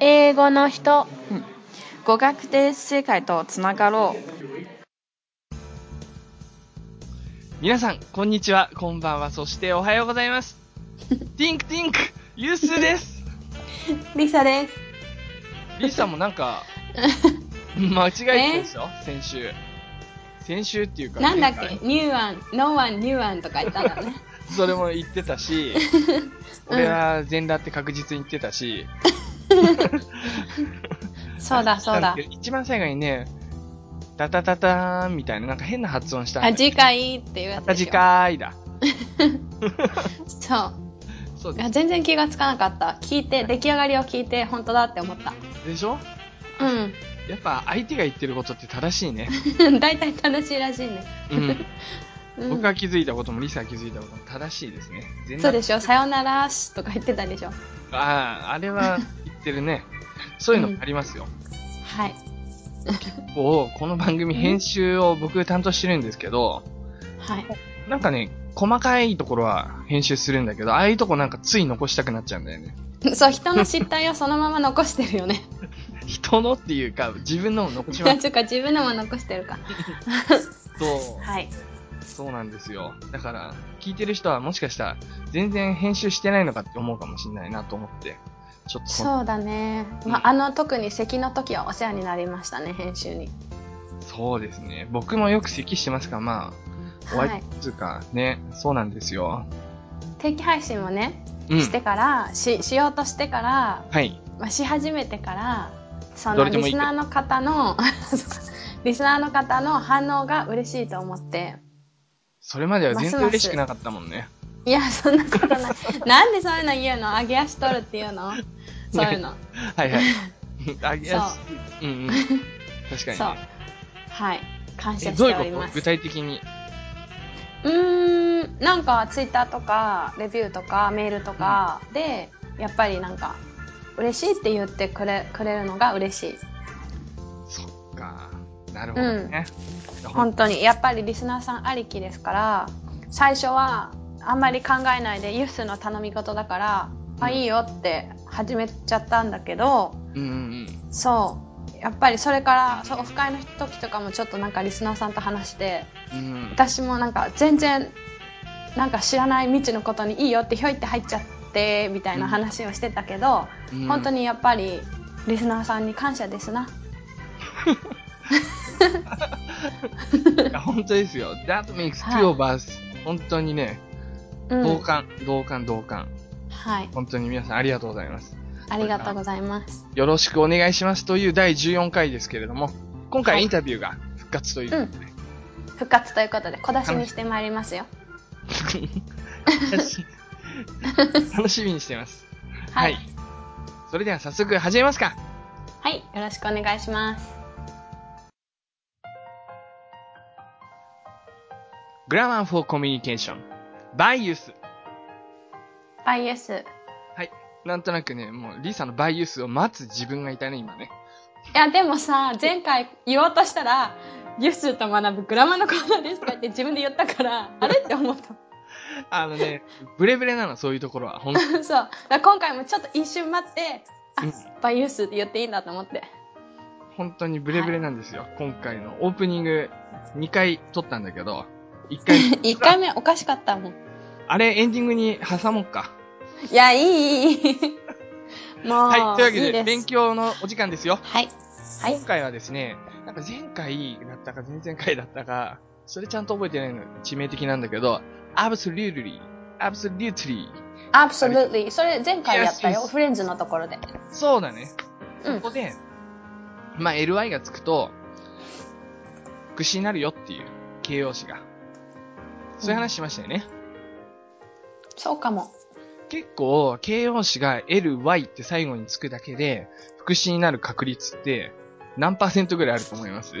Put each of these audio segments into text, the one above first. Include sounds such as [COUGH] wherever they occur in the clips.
英語の人語学で世界とつながろう。皆さん、こんにちは、こんばんは、そしておはようございます。[LAUGHS] ティンクティンク、ユースです。[LAUGHS] リサです。リサもなんか、[LAUGHS] 間違えてたでしょ？先週。先週っていうか、なんだっけ？ new one、no one、new one とか言ったんだね。それも言ってたし、俺は全裸って確実に言ってたし、[LAUGHS] そうだ、そうだ。一番最後にね、タタタターンみたいな、なんか変な発音したあ、よ次回っていうやつ。次回だ。[LAUGHS] そう。そうでいや全然気がつかなかった。聞いて、出来上がりを聞いて、本当だって思った。す。でしょ？うん。やっぱ相手が言ってることって正しいね。[LAUGHS] 大体正しいらしいね。うん。うん、僕が気づいたこともリサが気づいたことも正しいですね。全そうでしょ？さよならしとか言ってたでしょ？ああ、あれは言ってるね。そういうのもありますよ。はい。こう、この番組編集を僕担当してるんですけど、はい。なんかね、細かいところは編集するんだけど、ああいうとこなんかつい残したくなっちゃうんだよね。[LAUGHS] そう、人の失態をそのまま残してるよね。[LAUGHS] 人のっていうか、自分のも残します。[LAUGHS] 違うか、自分のも残してるか。そう。はい。そうなんですよ。だから、聞いてる人はもしかしたら、全然編集してないのかって思うかもしれないなと思って、ちょっとそそうだね。まあ、あの、特に咳の時はお世話になりましたね、編集に。そうですね。僕もよく咳してますから、まあ、おはい相手つうか、ね、そうなんですよ。定期配信もね、うん。してから、し、しようとしてから、はい。まあ、し始めてから、そのリスナーの方の、[LAUGHS] リスナーの方の反応が嬉しいと思って、それまでは全然ますます嬉しくなかったもんね。いや、そんなことない。[LAUGHS] なんでそういうの言うの？上げ足取るっていうの？そういうの。[LAUGHS] はいはい。[LAUGHS] あげやすい。うんうん。確かにそうね。。はい。感謝え、してどういうこと？具おります。体的に。うーん、なんかツイッターとか、レビューとか、メールとかで、やっぱりなんか、嬉しいって言ってくれ、くれるのが嬉しい。そっか。なるほどね。ほん本当に。やっぱりリスナーさんありきですから、最初はあんまり考えないで、ユースの頼み事だから、あ、いいよって始めちゃったんだけど、うんうんそう。やっぱりそれから、そうオフ会の時とかもちょっとなんかリスナーさんと話して、うん。うん。私もなんか全然、なんか知らない未知のことにいいよってひょいって入っちゃって、みたいな話をしてたけど、うん本当にやっぱりリスナーさんに感謝ですな。[LAUGHS] いや本当ですよ。That makes はい two of us. 本当にね、うん。同感、同感、同感。はい。本当に皆さんありがとうございます。ありがとうございます。よろしくお願いしますという第14回ですけれども、今はい回インタビューが復活ということで、復活ということで小出しにしてまいりますよ。[LAUGHS] 楽しみにしてます。は [LAUGHS] はいい。それでは早速始めますか。はい。よろしくお願いします。グラマー for Communication by Youth。バイエス。はい。なんとなくね、もうリサの by Youth を待つ自分がいたね、今ね。いや、でもさ、前回言おうとしたら、ユスと学ぶグラマーのコーナーですかって自分で言ったから、あれって思った。あのね、ブレブレなの、そういうところは。ほん [LAUGHS] そう。だから今回もちょっと一瞬待って、あうん、バイユスって言っていいんだと思って。本当にブレブレなんですよ。今回のオープニング2回撮ったんだけど、1回、[LAUGHS] 一回目おかしかったもん。あれエンディングに挟もうか。いや、いい、いい。もう、はい。というわけで、いい勉強のお時間ですよ。はい。はい今。回はですね、なんか前回だったか前々回だったか、それちゃんと覚えてないの、致命的なんだけど、absolutely, absolutely. absolutely. それ前回やったよ。フレンズのところで。そうだね。うんここで、まあ、ly がつくと、副詞になるよっていう形容詞が。そういう話しましたよね。そうかも。結構、形容詞が ly って最後につくだけで、副詞になる確率って、何パーセントぐらいあると思います？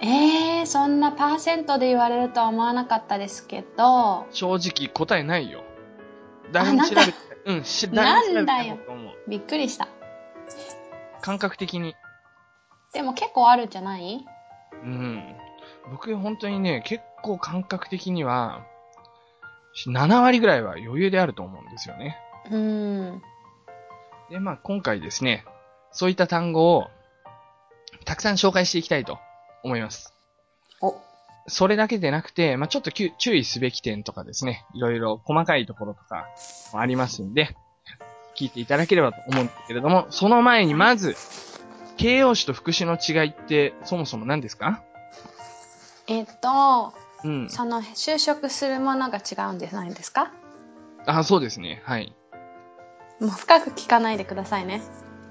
えー、そんなパーセントで言われるとは思わなかったですけど、正直答えないよ。誰も調べて、うん、し、誰も調べてなんだよないと思う。びっくりした。感覚的に。でも結構あるんじゃない？うん。僕本当にね、結構感覚的には、7割ぐらいは余裕であると思うんですよね。うん。で、まあ今回ですね、そういった単語を、たくさん紹介していきたいと思います。お、それだけでなくて、まあ、ちょっときゅ注意すべき点とかですね、いろいろ細かいところとかもありますんで、聞いていただければと思うんですけれども、その前にまず、形容詞と副詞の違いってそもそも何ですか？えっと、うん。その就職するものが違うんじゃないですか？あ、そうですね。はい。もう深く聞かないでくださいね。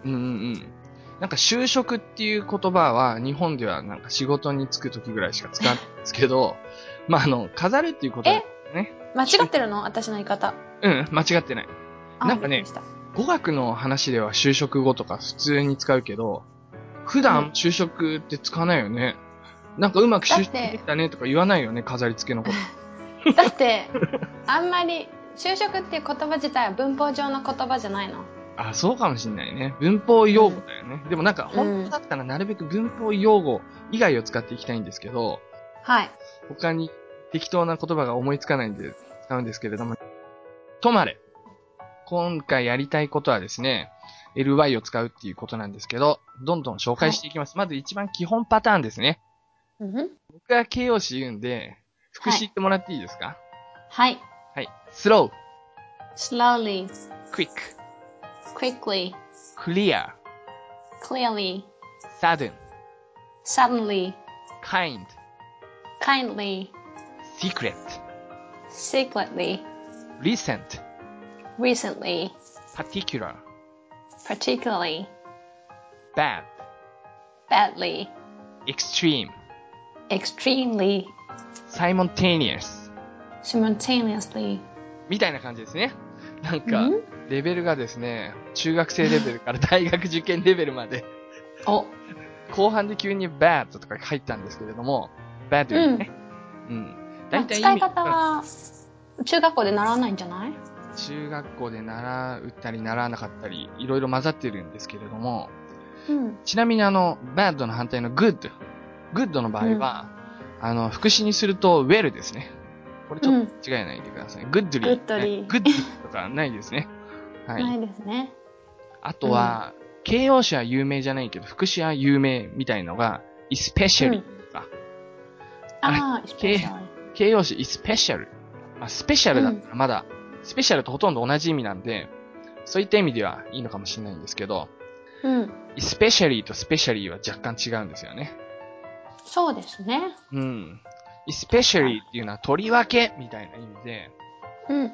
うんうんうん。なんか就職っていう言葉は日本ではなんか仕事に就く時ぐらいしか使わないんですけど、[LAUGHS] まああの、飾るっていうことはね。間違ってるの？私の言い方。うん、間違ってない。あなんかね語学の話では就職後とか普通に使うけど、普段就職って使わないよね。なんかうまく就職できたねとか言わないよね、飾り付けのこと。[LAUGHS] だって、あんまり、就職っていう言葉自体は文法上の言葉じゃないの。あ、そうかもしんないね。文法用語だよね。でもなんか本当だったらなるべく文法用語以外を使っていきたいんですけど、はい。他に適当な言葉が思いつかないんで使うんですけれども、とまれ。今回やりたいことはですね、ly を使うっていうことなんですけど、どんどん紹介していきます。まず一番基本パターンですね。うん僕が形容詞言うんで、副詞言ってもらっていいですかはい。はい。slow, slowly, quick, quickly, clear, clearly, sudden, suddenly, kind, kindly, secret, secretly, recent, recently, particular, particularly, bad, badly, extreme, extremely, simultaneous, simultaneously. みたいな感じですね。なんか、ん？レベルがですね、中学生レベルから大学受験レベルまで、お、後半で急に bad とか入ったんですけれども、bad ね。うん。大体使い方は、中学校で習わないんじゃない？中学校で習ったり習わなかったり、いろいろ混ざってるんですけれども、うん。ちなみにあの、bad の反対の good。Good の場合は、あの、副詞にすると well ですね。これちょっと違いないでください。goodly。goodly good とかないですね。はい。ないですね。あとは、形容詞は有名じゃないけど、副詞は有名みたいのが、especially とか、ああ、形容詞 especial。まあ、スペシャルだったらまだ、スペシャルとほとんど同じ意味なんで、そういった意味ではいいのかもしれないんですけど、うん。especially と specially は若干違うんですよね。そうですね。うん。especially っていうのはとりわけみたいな意味で、うん。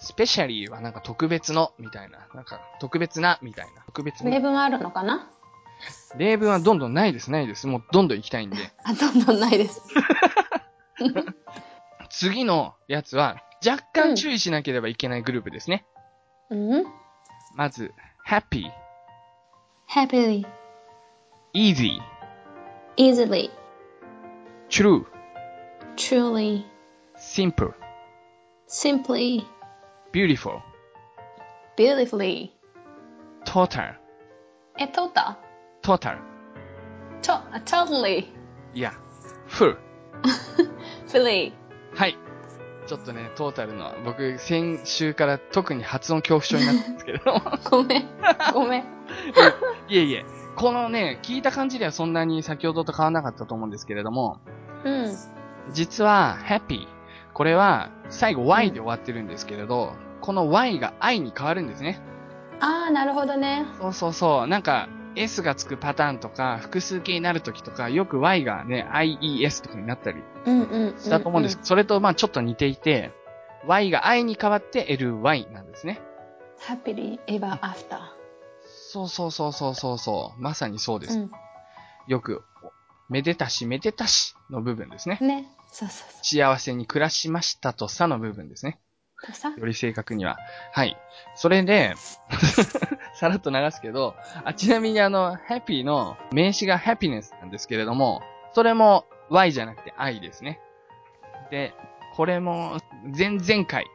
specially はなんか特別のみたいな、なんか特別なみたいな、特別な。例文あるのかな？[LAUGHS] 例文はどんどんないです、ないです。もうどんどん行きたいんで。[LAUGHS] あ、どんどんないです。[LAUGHS] 次のやつは、若干注意しなければいけないグループですね。うん？まず、happy, happily, easy, easily, true, truly, simple, simply, beautiful, beautifully. total, え、トータ total, と、totally, いや、full. [LAUGHS] fully. はい。ちょっとね、トータルの、僕、先週から特に発音恐怖症になったんですけれども。[LAUGHS] ごめん。ごめん。いえいえ、このね、聞いた感じではそんなに先ほどと変わらなかったと思うんですけれども、うん。実は、happy。これは、最後 y で終わってるんですけれど、この y が i に変わるんですね。ああ、なるほどね。そうそうそう。なんか、s がつくパターンとか、複数形になるときとか、よく y がね、ies とかになったりうんうんうん。したと思うんです。それと、まあちょっと似ていて、y が i に変わって ly なんですね。happily ever after. そうそうそうそうそうそう。まさにそうです。うよく、めでたしめでたしの部分ですね。ん。ね。そうそうそ幸せに暮らしましたとさの部分ですね。う。とさ？より正確には。はい。それで、[LAUGHS] さらっと流すけど、あ、ちなみにあの、happy の名詞が happiness なんですけれども、それも y じゃなくて i ですね。で、これも前々回、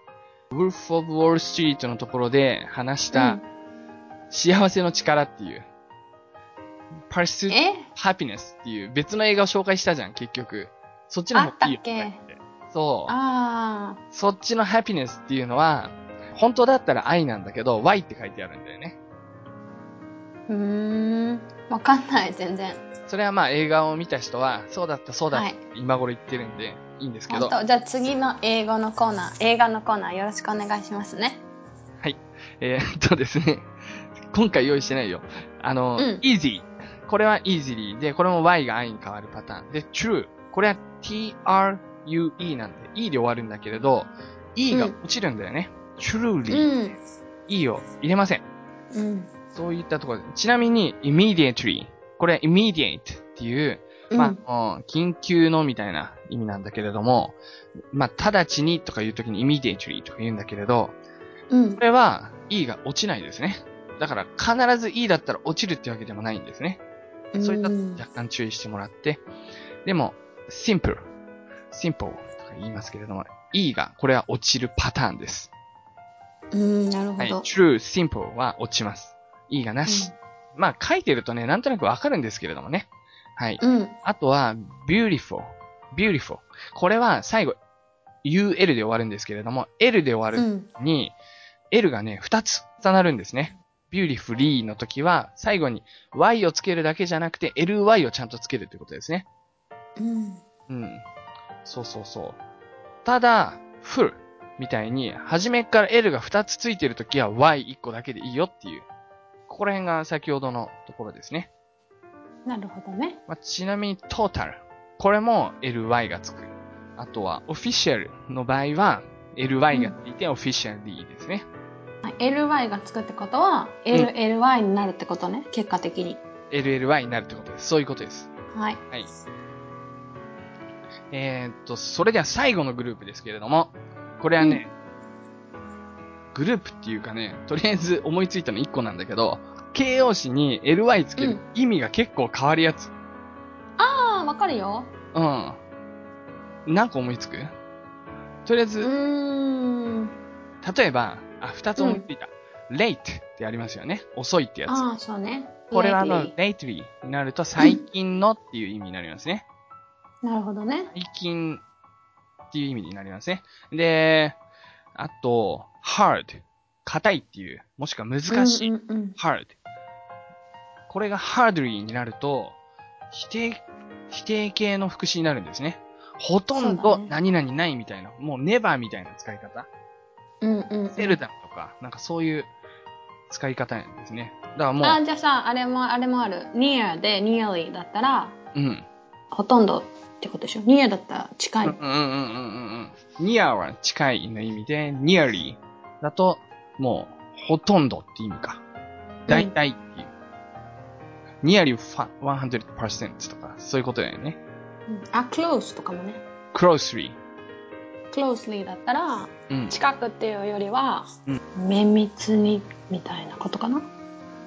Wolf of Wall Street のところで話した幸せの力っていう、Pursue え？Happiness っていう別の映画を紹介したじゃん、結局。そっちの方がいいよねって。そう。ああ。そっちのハピネスっていうのは、本当だったら愛なんだけど、y って書いてあるんだよね。うーん。わかんない、全然。それはまあ映画を見た人は、そうだった、そうだった、はい今頃言ってるんで、いいんですけど、じゃあ次の英語のコーナー、映画のコーナーよろしくお願いしますね。えーっとですね、今回用意してないよ。あの、うん easy。これは easily で、これも y が i に変わるパターン。で、true。これは true なんで、e で終わるんだけれど、e が落ちるんだよね。う truly。ん。e を入れません。うん。そういったところで。ちなみに、immediately。これ immediate っていう、まあ、うん緊急のみたいな意味なんだけれども、まあ、直ちにとか言うときに immediately とか言うんだけれど、うんこ。れは E が落ちないですね。だから必ず E だったら落ちるってわけでもないんですね。そういったうん若干注意してもらって。でも、simple, simple とか言いますけれども、E がこれは落ちるパターンです。うん、なるほはい。ど。true, simple は落ちます。E がなし。まあ書いてるとね、なんとなくわかるんですけれどもね。はい。うん。ああとは、beautiful, beautiful. これは最後、UL で終わるんですけれども、L で終わるうん。に、L がね、二つ重なるんですね。Beautifully の時は、最後に y をつけるだけじゃなくて、ly をちゃんとつけるってことですね。うん。うん。そうそうそう。ただ、full みたいに、初めから L が二つついてる時は y1 個だけでいいよっていう。ここら辺が先ほどのところですね。なるほどね。まあ、ちなみに total。これも ly がつく。あとは official の場合は ly がついて officially ですね。はい ly がつくってことは、LLY になるってことね、結果的に。LLY になるってことです。そういうことです。はい。はい。えー、っと、それでは最後のグループですけれども、これはね、グループっていうかね、とりあえず思いついたの1個なんだけど、形容詞に ly つける意味が結構変わるやつ。ああ、わかるよ。うん。何個思いつく？とりあえうず、ーん。例えば、あ、二つ思いついた。late ってありますよね。遅いってやつ。ああ、そうね。これはあの、lately になると最近のっていう意味になりますね。なるほどね。最近っていう意味になりますね。で、あと、hard。硬いっていう、もしくは難しい。うんうんうん。hard。これが hardly になると、否定、否定形の副詞になるんですね。ほとんど何々ないみたいな、もう never みたいな使い方。うんうんうん。セルダムとか、なんかそういう使い方なんですね。だからもあ、じゃあさ、あれも、あれもある。near で nearly だったら、う、うん。ほとんどってことでしょ ?near だったら近い。うんうんうんうんうんうん。near は近いの意味で、nearly だと、もう、ほとんどって意味か。大体っていう。nearly 100%とか、そういうことだよね。うんあ、close とかもね。closely。Closely だったら、うん。近くっていうよりは、うん綿密にみたいなことかな？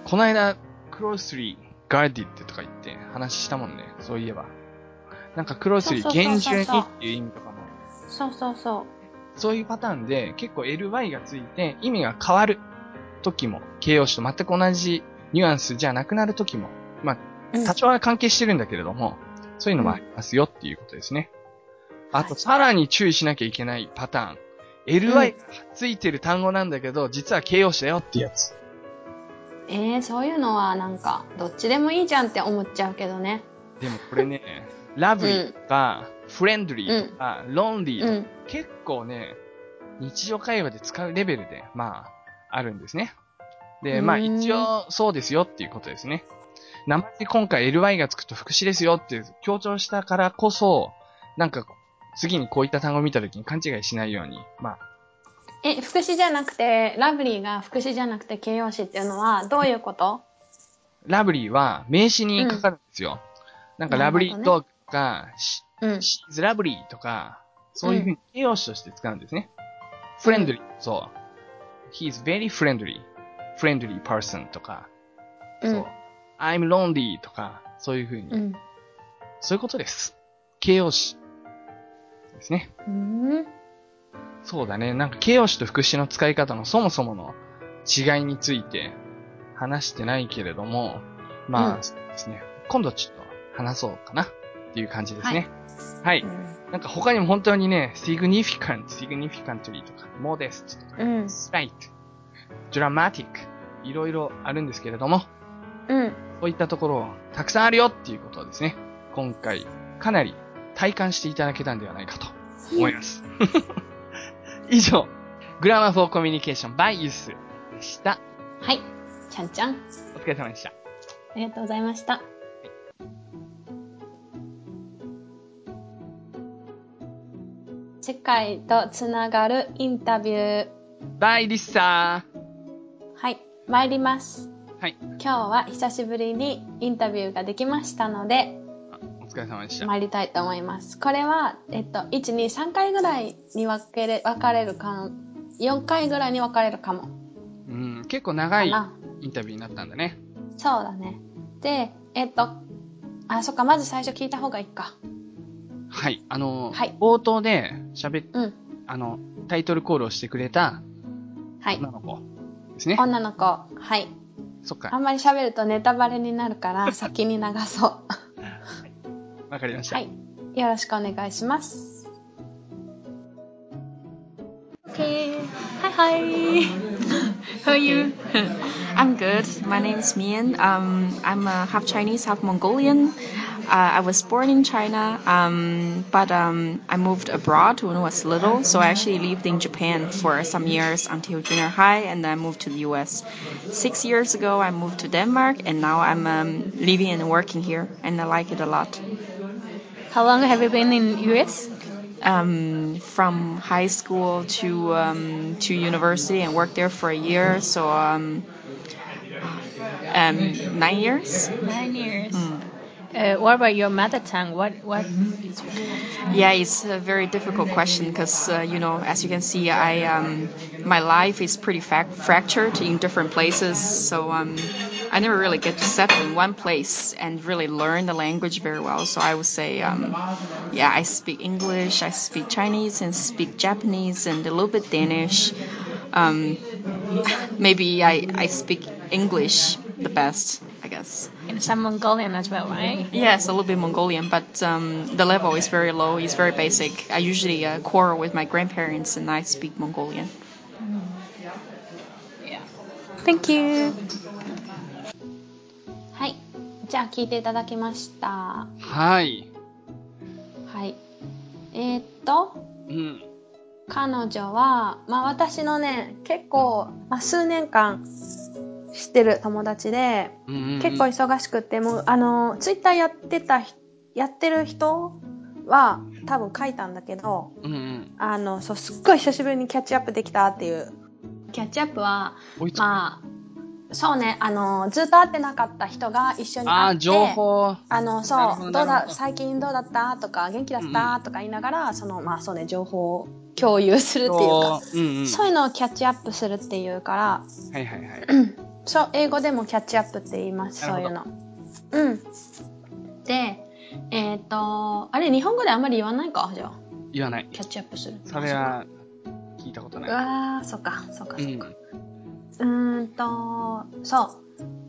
この間、closely guarded とか言って話したもんね。そういえば。なんか closely 厳重にっていう意味とかも。そうそうそそういうパターンで結構 ly がついて意味が変わる時も、形容詞と全く同じニュアンスじゃなくなる時も、まあ、う。うん多少は関係してるんだけれども、そういうのもありますよっていうことですね。あと、はいさらに注意しなきゃいけないパターン。ly がついてる単語なんだけど、実は形容詞だよってやつ。えー、そういうのはなんか、どっちでもいいじゃんって思っちゃうけどね。でもこれね、[LAUGHS] ラブリーとか、フレンドリーとか、ロンリーとか、うん。結構ね、日常会話で使うレベルで、まあ、あるんですね。で、まあ一応そうですよっていうことですね。名前に今回 ly がつくと副詞ですよって強調したからこそ、なんか次にこういった単語を見た時に勘違いしないように、まあ、え、副詞じゃなくて、ラブリーが副詞じゃなくて形容詞っていうのはどういうこと？ラブリーは名詞にかかるんですよ。なんかラブリーとか、しうん。she's lovely とか、そういうふうに形容詞として使うんですね。フレンドリー、そう。he's very friendly, friendly person とか、うんそう。I'm lonely とか、そういうふうに、うん。そういうことです。形容詞ですね。うん。そうだね。なんか形容詞と副詞の使い方のそもそもの違いについて話してないけれども、まあ、うんそうですね。今度ちょっと話そうかなっていう感じですね。はい。なんか他にも本当にね、significant, significantly とか、modest とか、うん。slight, dramatic, いろいろあるんですけれども、うん。こういったところたくさんあるよっていうことをですね、今回かなり体感していただけたんではないかと思います。[LAUGHS] 以上、グラマーフォーコミュニケーション by ユースでした。はい。ちゃんちゃん。お疲れ様でした。ありがとうございました。世界とつながるインタビュー。バイリッサはい。参ります。ー。はい。今日は久しぶりにインタビューができましたので、疲れ様でした。参りたいと思います。これは、えっと、1、2、3回ぐらいに分けれ、分かれるかも。4回ぐらいに分かれるかも。うん、結構長い。インタビューになったんだね。そうだね。で、えっと、あ、そっか、まず最初聞いた方がいいか。はい。あの、はい冒頭で喋っ、うん。あの、タイトルコールをしてくれたはい女。の子ですね。女の子。はい。そっか。あんまり喋るとネタバレになるから、先に流そう。わかりました。はい。よろしくお願いします。Okay. Hi, hi. [LAUGHS] How are you? [LAUGHS] I'm good. My name is Mian. Um, I'm uh, half Chinese, half Mongolian. Uh, I was born in China, um, but um, I moved abroad when I was little. So I actually lived in Japan for some years until junior high, and then I moved to the U.S. Six years ago, I moved to Denmark, and now I'm um, living and working here, and I like it a lot. How long have you been in US? um, from high school to um, to university and worked there for a year. So um, um, nine years. Nine years. Mm. Uh, what about your mother tongue? What what? Yeah, it's a very difficult question because uh, you know, as you can see, I um, my life is pretty fractured in different places. So um, I never really get to settle in one place and really learn the language very well. So I would say, um, yeah, I speak English, I speak Chinese, and speak Japanese, and a little bit Danish. Um, [LAUGHS] maybe I, I speak English the best, I guess. And some Mongolian as well, right? Yes, a little bit Mongolian, but um, the level is very low. It's very basic. I usually uh, quarrel with my grandparents, and I speak Mongolian. Thank you. はい。じゃあ聞いていただきました。はい。はい。えーっと、うん。彼女は、まあ私のね、結構、まあ数年間 知ってる友達で、うんうんうん結構忙しくって、もう、あの、ツイッターやってたひ、やってる人は多分書いたんだけど、うんうん。あの、そう、すっごい久しぶりにキャッチアップできたっていう。キャッチアップは。まあ、そうね、あの、ずっと会ってなかった人が一緒にああ、会って、情報。あの、そう、どうだ、最近どうだった？とか、元気だった？とか言いながら、その、まあそうね、情報を共有するっていうか、そううんうん。そういうのをキャッチアップするっていうから、はいはいはい。そう、英語でもキャッチアップって言います、そういうの。うん。で、えっ、と、あれ、日本語であんまり言わないかじゃあ、言わない。キャッチアップする。それは、聞いたことうない。わー、そっか、そっか、うんそっか。。うーんと、そ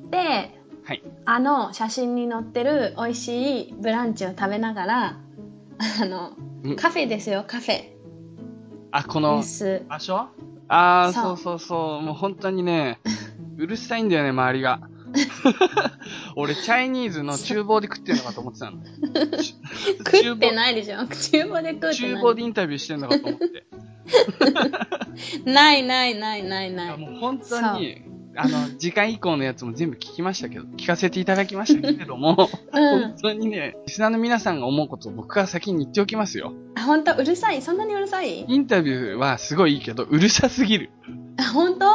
う。で、はい。あの写真に載ってる美味しいブランチを食べながら、あのうん、カフェですよ、カフェあ、この。場所？ああ、そうそうそう。もう本当にね、[LAUGHS] うるさいんだよね、周りが。[LAUGHS] 俺、チャイニーズの厨房で食ってんのかと思ってたの。[LAUGHS] 食ってないでしょ？厨房で食うって厨房でインタビューしてんのかと思って。ないないないないいない。やもう本当に、あの、次回以降のやつも全部聞きましたけど、聞かせていただきましたけれども、うん本。当にね、リスナーの皆さんが思うことを僕が先に言っておきますよ。あ、本当？うるさい？そんなにうるさい？インタビューはすごいいいけど、うるさすぎる。あ、本当？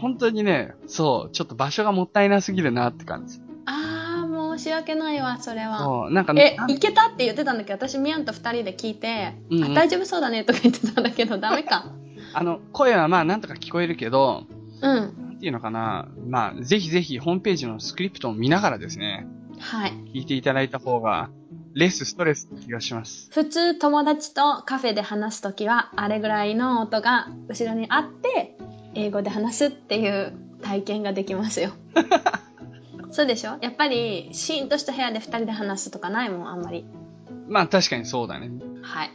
本当にね、そう、ちょっと場所がもったいなすぎるなって感じ。あー、申し訳ないわ、それは。なんかえなん、いけたって言ってたんだけ？ど、私、ミヤンと二人で聞いて、うんうんあ大丈夫そうだねとか言ってたんだけど、ダメか。[LAUGHS] あの、声はまあなんとか聞こえるけど、うん。なんていうのかな、まあ、ぜひぜひホームページのスクリプトを見ながらですね、はい。聞いていただいた方が、レスストレス気がします。普通友達とカフェで話すときは、あれぐらいの音が後ろにあって、英語で話すっていう体験ができますよ。[LAUGHS] そうでしょ？やっぱり、シーンとした部屋で二人で話すとかないもん、あんまり。まあ確かにそうだね。はい。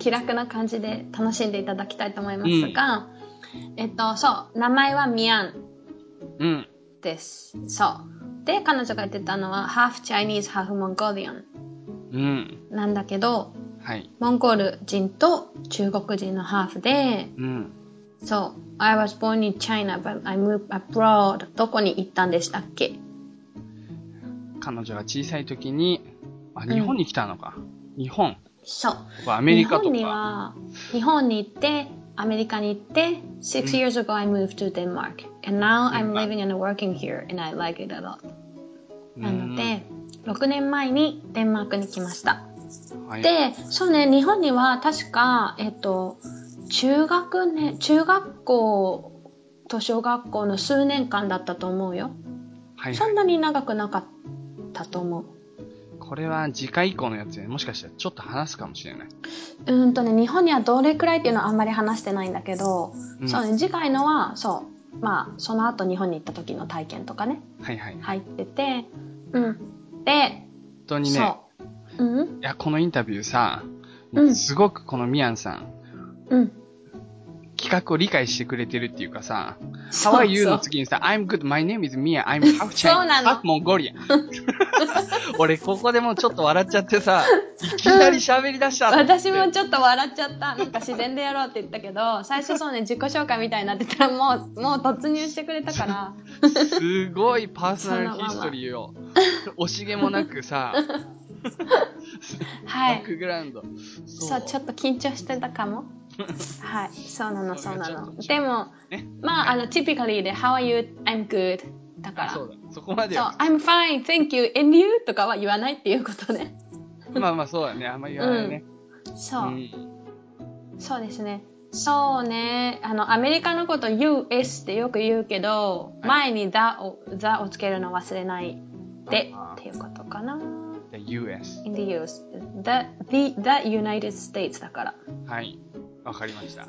気楽な感じで楽しんでいただきたいと思いますが、えっと、そう、名前はミヤンうん。です。そう。で、彼女が言ってたのは、half Chinese, half Mongolian うん。なんだけど、はい。モンゴル人と中国人のハーフで、うん。そう、I was born in China, but I moved abroad. どこに行ったんでしたっけ？彼女が小さい時に、あ、ん日本に来たのか。日本。そう。ここアメリカと日本にか。は、日本に行って、アメリカに行って、six years ago I moved to Denmark. And now I'm living and working here and I like it a lot. なので、6年前にデンマークに来ました。うん、はい、で、そうね、日本には確か、えっと、中学年、中学校と小学校の数年間だったと思うよ。はいはい。そんなに長くなかったと思う。これは次回以降のやつで、もしかしたらちょっと話すかもしれない。うーんとね、日本にはどれくらいっていうのはあんまり話してないんだけど、うんそうね、次回のは、そう、まあ、その後日本に行った時の体験とかね、はいはい。本入ってて、うん。で、当にね、そう。うん？いや、このインタビューさ、うんすごくこのミヤンさん、うん。企画を理解してくれてるっていうかさ、How are you の次にさ、I'm good, my name is Mia, I'm half Chinese, half Mongolian. [LAUGHS] 俺、ここでもうちょっと笑っちゃってさ、いきなり喋り出したと思って私もちょっと笑っちゃった。なんか自然でやろうって言ったけど、最初そうね、自己紹介みたいになってたらもう、もう突入してくれたから。すごいパーソナルヒストリーを、惜しげもなくさ、はいバッ。クグラウンド。そう、ちょっと緊張してたかも。はい。そうなの、そうなの。でも、ね。まあ、あの、typically で、How are you? I'm good. だから。そうだ。そこまでそう、は。I'm fine, thank you, and you? とかは言わないっていうことね。まあまあそうだね。あんまり言わないね。そう、ん。そうですね。そうね。あの、アメリカのこと US ってよく言うけど、はい前に the を、the をつけるの忘れないであ、っていうことかな。The US。in the US. The, the, the United States だから。はい。わかりました。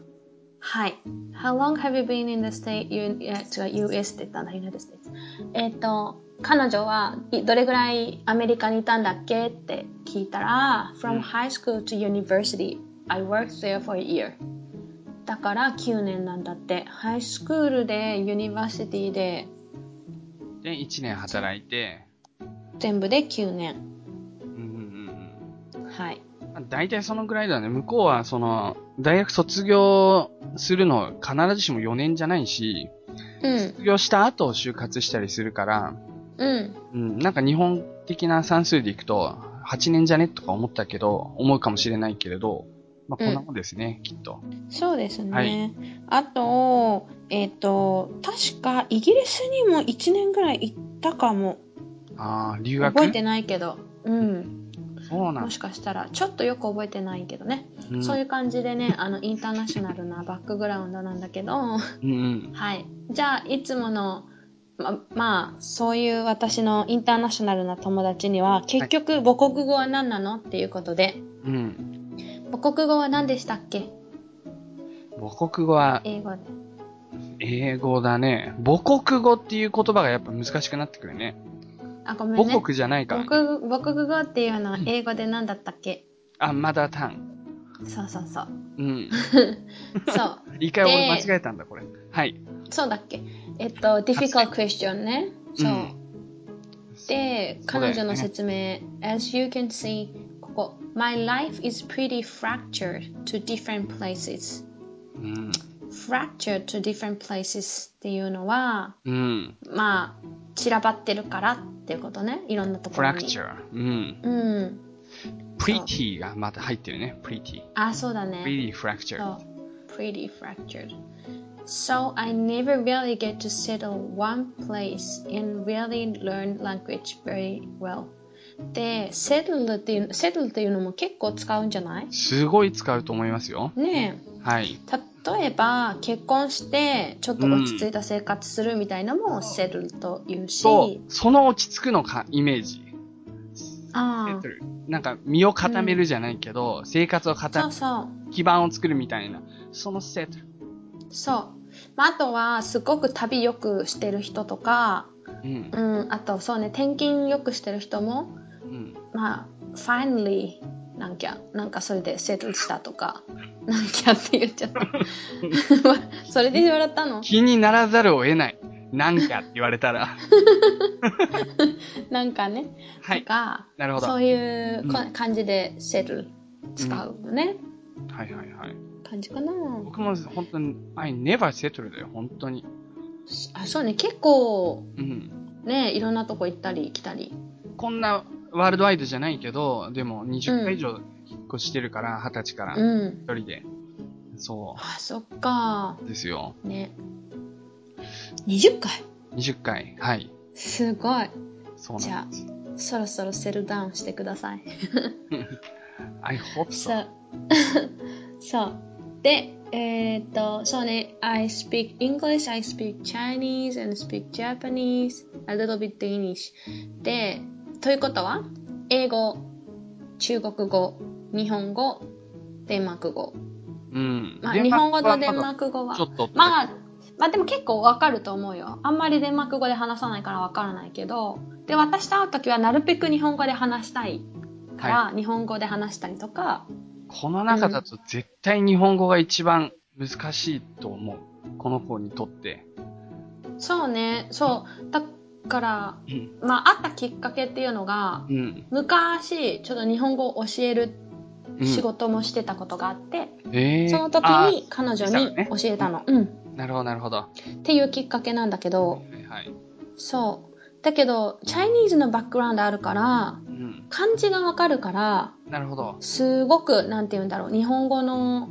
はい。How long have you been in the state? U, US って言ったんだ、United States。えっ、と、彼女はいどれぐらいアメリカにいたんだっけって聞いたら、う From ん high school to university, I worked there for a year. だから9年なんだって。 high school で、 university で、で、1年働いて、全部で9年。うんうんうんうん。はい。まあ大体そのぐらいだね。向こうは、その、大学卒業するの必ずしも4年じゃないし、うん。卒業した後就活したりするから、うん。うん、なんか日本的な算数でいくと、8年じゃねとか思ったけど、思うかもしれないけれど、まあこんなもんですね、きっと。そうですね。はいあと、えっ、と、確かイギリスにも1年ぐらい行ったかも。ああ、留学？覚えてないけど。うん。もしかしたら、ちょっとよく覚えてないけどね。うんそういう感じでね、あの、インターナショナルなバックグラウンドなんだけど、うんうん。はい。じゃあ、いつもの、ま、まあ、そういう私のインターナショナルな友達には、結局、母国語は何なのっていうことで、うん。母国語は何でしたっけ？母国語は英語で。英語だね。母国語っていう言葉がやっぱ難しくなってくるね。あ、ごめんね。母国じゃないから、母ね。国母国語っていうのは英語で何だったっけ、あ、マダータン。そうそうそう。うん。[LAUGHS] そう。[LAUGHS] 一回俺間違えたんだ、これ。はい。そうだっけ？えっと、difficult question ね。そう。うんで、彼女の説明、as you can see, ここ、my life is pretty fractured to different places. うん。Fractured to different places っていうのは、うん。まあ、散らばってるからっていうことね。いろんなところに。fracture。うん。うん。pretty がまた入ってるね。pretty。あ、そうだね。pretty fracture。そう。pretty fractured. So I never really get to settle one place and really learn language very well. で、settle っていう、settle っていうのも結構使うんじゃないすごい使うと思いますよ。ねはい。え。例えば、結婚して、ちょっと落ち着いた生活するみたいのも settle と言うし、そう、その落ち着くのか、イメージ。ああ、なんか、身を固めるじゃないけど、生活をそ固うそう。基盤を作るみたいな。そのセット。そう。まあ、あとは、すごく旅よくしてる人とか、うん。うん、あとそうね、転勤よくしてる人も、うん。まあ、finally、なんきゃ、なんかそれで settle したとか、なんきゃって言っちゃった。[LAUGHS] それで笑ったの？気にならざるを得ない。なんかって言われたら。[LAUGHS] なんかね。はい。とか、なるほど。そういう感じで settle 使うのね。はいはいはい。感じかな。僕も本当に、I never settle だよ、本当に。あ、そうね。結構、うん。ね、いろんなとこ行ったり来たり。こんなワールドワイドじゃないけど、でも20回以上引っ越してるから、20歳から、うん。一人で。そあ、そっか。うですよ。ね。20回？20回。はい。すごい。そうじゃなんです。あ、そろそろセルダウンしてください。[LAUGHS] I hope そ so. う。[LAUGHS] そう。で、えーっと、そうね。I speak English, I speak Chinese, and speak Japanese, a little bit Danish. で、ということは、英語、中国語、日本語、デンマーク語。うん。まあ、日本語とデンマーク語はちょ。っと。まあ、まあでも結構わかると思うよ。あんまりデンマーク語で話さないからわからないけど、で、私と会うときはなるべく日本語で話したいから、日本語で話したりとか、この中だと絶対日本語が一番難しいと思う。この子にとって。そうね、そう。だから、うん。まあ、会ったきっかけっていうのが、うん。昔、ちょっと日本語を教えるうん仕事もしてたことがあって、えー、その時あに彼女に教えたの。うん。なるほど、なるほど。はっていうきっかけなんだけど、いはい。そう。だけど、チャイニーズのバックグラウンドあるから、うん。漢字がわかるから、なるほど。すごく、なんて言うんだろう、日本語の、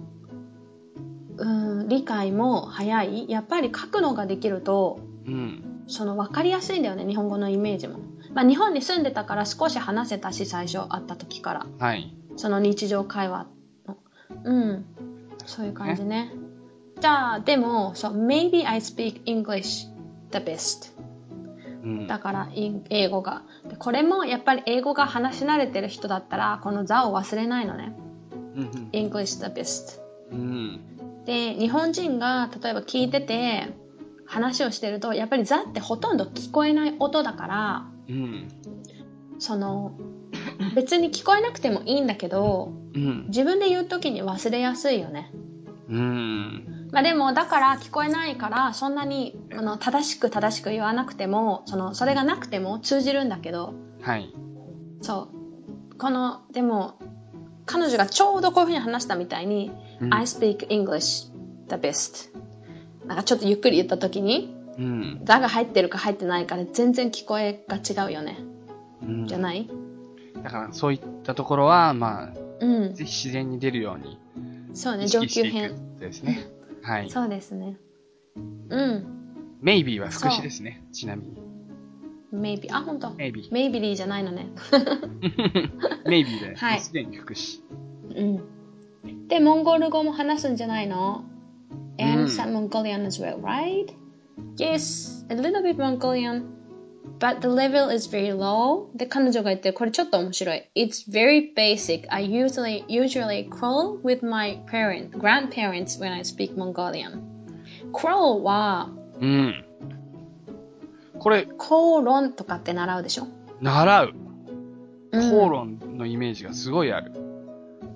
うん、理解も早い。やっぱり書くのができると、うん。その分かりやすいんだよね、日本語のイメージも。まあ日本に住んでたから少し話せたし、最初会った時から。はい。その日常会話の。うん。そういう感じね。じゃあ、でも、そう、maybe I speak English the best. うん。だから、英語が。でこれもやっぱり英語が話し慣れてる人だったら、この座を忘れないのね。うん English the best. うん。うん。で、日本人が例えば聞いてて、話をしてると、やっぱりザってほとんど聞こえない音だから、うん。その、別に聞こえなくてもいいんだけど、うん。自分で言うときに忘れやすいよね。うん。まあでも、だから聞こえないから、そんなに、あの、正しく正しく言わなくても、その、それがなくても通じるんだけど、はい。そう。この、でも、彼女がちょうどこういうふうに話したみたいに、うん I speak English the best. なんかちょっとゆっくり言ったときに、うん。座が入ってるか入ってないかで全然聞こえが違うよね。うん。じゃない？だからそういったところは、まあ、うん。ぜひ自然に出るようにそうね、意上級編。ですね。はい。[LAUGHS] そうですね。うん。maybe は副詞ですね。ちなみに。maybe. あ、本当。maybe。maybe でいいじゃないのね。[LAUGHS] maybe で、はいすでに副詞。うん。で、モンゴル語も話すんじゃないの？うん ?and some Mongolian as well, right? Yes, a little bit Mongolian. But the level is very low. で、彼女が言ってる、これちょっと面白い。It's very basic. I usually, usually crawl with my parents, grandparents when I speak Mongolian. crawl は、うん。これ、口論とかって習うでしょ習う。うん口論のイメージがすごいある。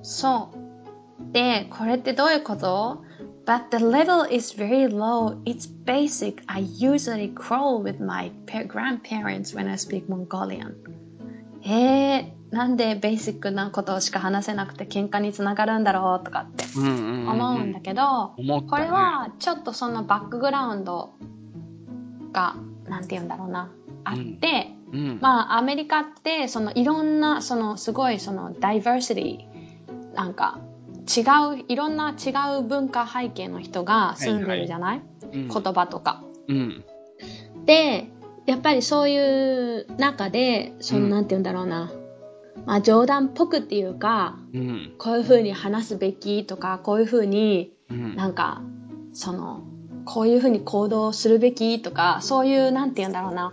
そう。で、これってどういうこと ?But the level is very low. It's basic. I usually crawl with my pa- grandparents when I speak Mongolian. えー、なんでベーシックなことしか話せなくて喧嘩につながるんだろうとかってうんうんうん、思うんだけど。これ、はちょっとそのバックグラウンドが、なんて言うんだろうな、あって、うん。まあ、アメリカって、そのいろんな、そのすごいそのダイバーシティ、なんか違う、いろんな違う文化背景の人が住んでるじゃない、うん、言葉とか。うん。で、やっぱりそういう中で、その、うんなんて言うんだろうな、まあ冗談っぽくっていうか、うん。こういう風に話すべきとか、こういう風にうん。なんか、その、こういう風に行動するべきとか、そういう、なんて言うんだろうな、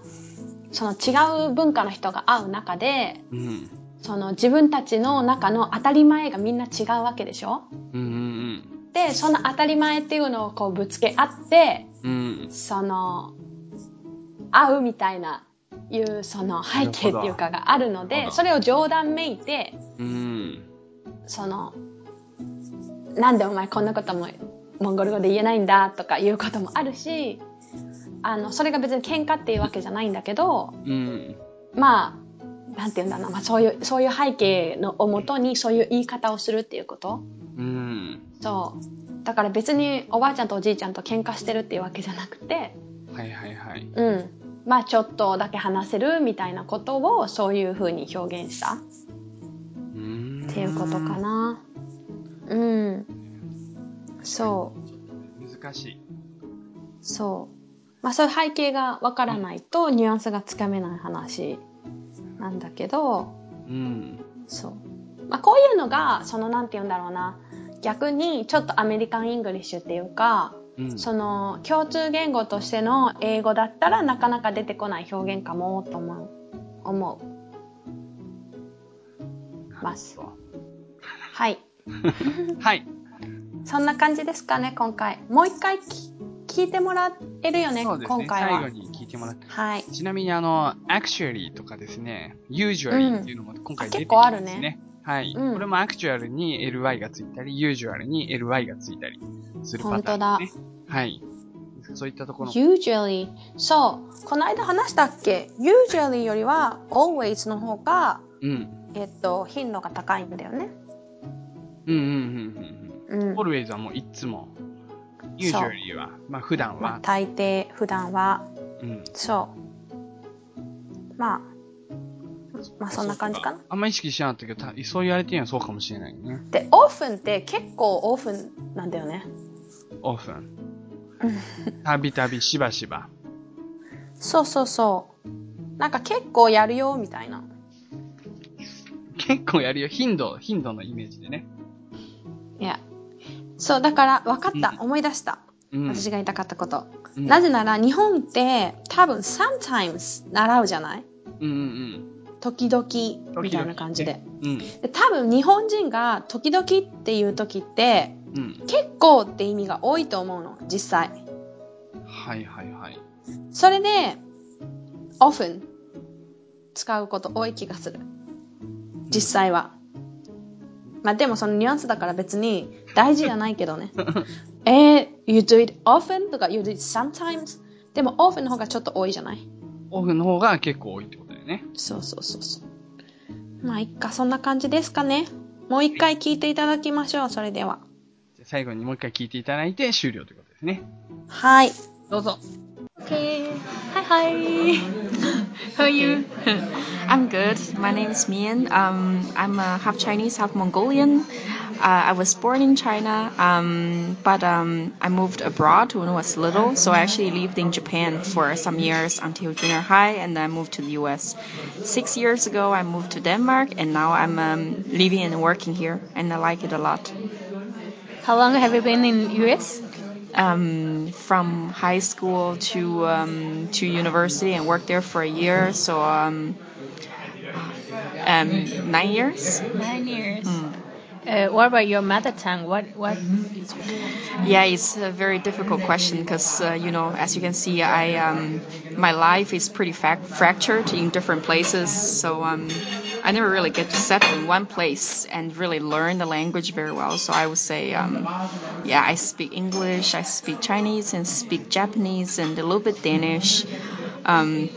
その違う文化の人が会う中で、うん。その自分たちの中の当たり前がみんな違うわけでしょ？うん。うん。で、その当たり前っていうのをこうぶつけ合って、うん。その、会うみたいな、いうその背景っていうかがあるので、それを冗談めいて、うん。その、なんでお前こんなこともモンゴル語で言えないんだとかいうこともあるし、あの、それが別に喧嘩っていうわけじゃないんだけど、うん。まあ、なんて言うんだろうな、まあそういう、そういう背景のをもとにそういう言い方をするっていうことうん。そう。だから別におばあちゃんとおじいちゃんと喧嘩してるっていうわけじゃなくて、はいはいはい。うん。まあちょっとだけ話せるみたいなことをそういう風に表現したうん。っていうことかな。うん。そ難しい。う。そう。まあそういう背景がわからないとニュアンスがつかめない話なんだけど、うん。そう。まあこういうのが、そのなんて言うんだろうな。逆にちょっと American English っていうか、うん。その共通言語としての英語だったらなかなか出てこない表現かもと思う。思う。ます。はい。[LAUGHS] はい。そんな感じですかね、今回。もう一回き聞いてもらえるよね、ね。今回は。最後にはい。ちなみにあの、actually とかですね、usually っていうのも今回出てき結構あるますね。ねはい、うんこれも actual に ly がついたり、usual に ly がついたりするパターンですね。はい。そういったところ。usually そうこの間話したっけ？usually よりは always の方がうん。えっと頻度が高いんだよねうんうんうんうんうんうん。always はもういつも。usually は、まあ普段まあは。大抵普段はうん。そうまあまあそんな感じかなあんま意識しなかったけど、たそう言われてるのはそうかもしれないね。で often って結構 often なんだよね often。たびたび、しばしば。そうそうそうなんか結構やるよみたいな結構やるよ。頻度、頻度のイメージでね。いやそうだから分かった、うん思い出したうん。私が言いたかったこと、うんなぜなら日本って多分 sometimes 習うじゃない？うんうん時々みたいな感じで。うん。うん。で多分日本人が時々っていう時ってうん。結構って意味が多いと思うの、実際。はいはいはい。それで often 使うこと多い気がする。実際は。まあでもそのニュアンスだから別に大事じゃないけどね。[LAUGHS] えー、you do it often? とか you do it sometimes? でも often の方がちょっと多いじゃない？オフの方が結構多いってことだよね。そうそうそうそう。まあ、いっか、そんな感じですかね。もう一回聞いていただきましょう、それでは。じゃあ最後にもう一回聞いていただいて終了ということですね。はい。どうぞ。Okay. Hi, hi. [LAUGHS] How are you? [LAUGHS] I'm good. My name is Mian. Um, I'm half Chinese, half Mongolian. Uh, I was born in China, um, but um, I moved abroad when I was little. So I actually lived in Japan for some years until junior high, and then I moved to the U.S. Six years ago, I moved to Denmark, and now I'm um, living and working here, and I like it a lot. How long have you been in US? Um, from high school to um, to university, and worked there for a year. So um, um, nine years. Nine years. Uh, what about your mother tongue? What what Yeah, it's a very difficult question because uh, you know, as you can see, I um, my life is pretty fac- fractured in different places. So um, I never really get to settle in one place and really learn the language very well. So I would say, um, yeah, I speak English, I speak Chinese, and speak Japanese, and a little bit Danish. Um,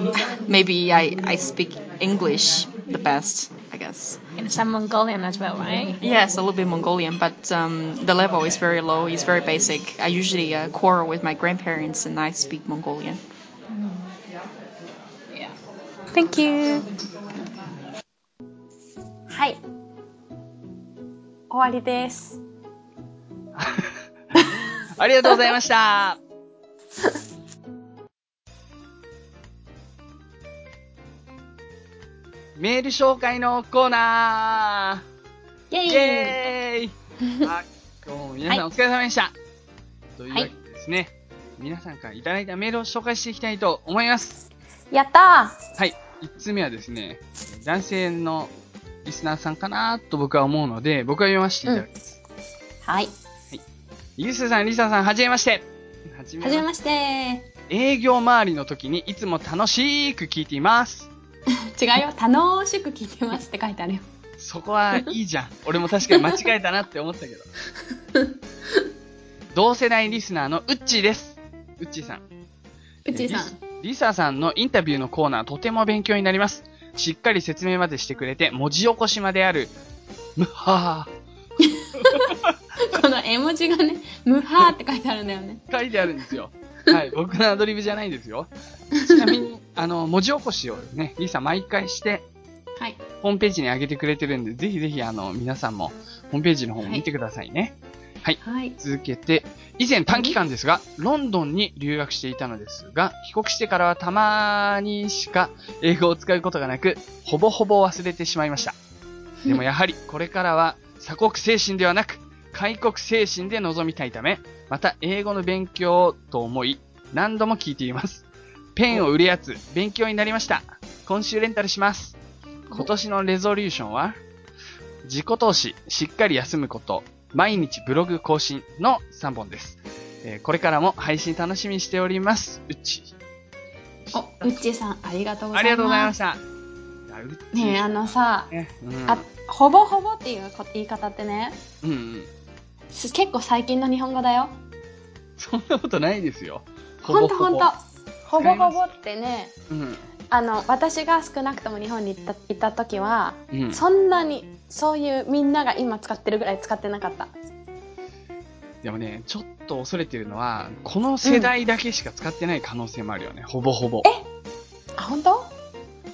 [LAUGHS] maybe I I speak English the best, I guess. and some Mongolian as well, right? Yes, a little bit Mongolian, but um, the level is very low. It's very basic. I usually uh, quarrel with my grandparents, and I speak Mongolian. Yeah. Thank you. はい。終わりです。ありがとうございました。 [LAUGHS] [LAUGHS] メール紹介のコーナーイェーイ [LAUGHS] あ今日も皆さんお疲れ様でした、というわけでですね、皆さんからいただいたメールを紹介していきたいと思います。やったはい。1つ目はですね、男性のリスナーさんかなと僕は思うので、僕は読ませていただきます。ーはい。ゆうすさん、りささん、はじめまして。はじめまして。営業周りの時にいつも楽しく聞いています。[LAUGHS] 違うよ。楽しく聞いてますって書いてあるよ。そこはいいじゃん。[LAUGHS] 俺も確かに間違えたなって思ったけど。[LAUGHS] 同世代リスナーのウッチーです。ウッチーさん。うちさん。リサさんのインタビューのコーナーとても勉強になります。しっかり説明までしてくれて、文字起こしまである。むはこの絵文字がね、ムハーって書いてあるんだよね。ー書いてあるんですよ。はい、僕のアドリブじゃないんですよ。ちなみに、あの、文字起こしをね、リサ毎回して、はい。ホームページに上げてくれてるんで、ぜひぜひ、あの、皆さんも、ホームページの方も見てくださいね。はい。続けて、以前短期間ですが、ロンドンに留学していたのですが、帰国してからはたまにしか英語を使うことがなく、ほぼほぼ忘れてしまいました。でもやはり、これからは鎖国精神ではなく、開国精神で臨みたいため、また英語の勉強と思い、何度も聞いています。ペンを売るやつ、勉強になりました。今週レンタルします。今年のレゾリューションは、自己投資、しっかり休むこと、毎日ブログ更新の3本です。えーこれからも配信楽しみにしております。うっち。お、うっちーさん、ありがとうございます。ありがとうございました。ねえ、あのさ、ねうん、あ、ほぼほぼっていうこ言い方ってね、うんうん。す結構最近の日本語だよ。そんなことないですよ。ほんとほんと。ほぼほぼってね、うん。あの、私が少なくとも日本に行った行った時は、うん。そんなに、そういうみんなが今使ってるぐらい使ってなかった。でもね、ちょっと恐れてるのは、この世代だけしか使ってない可能性もあるよね。ほぼほぼ。あ、本当？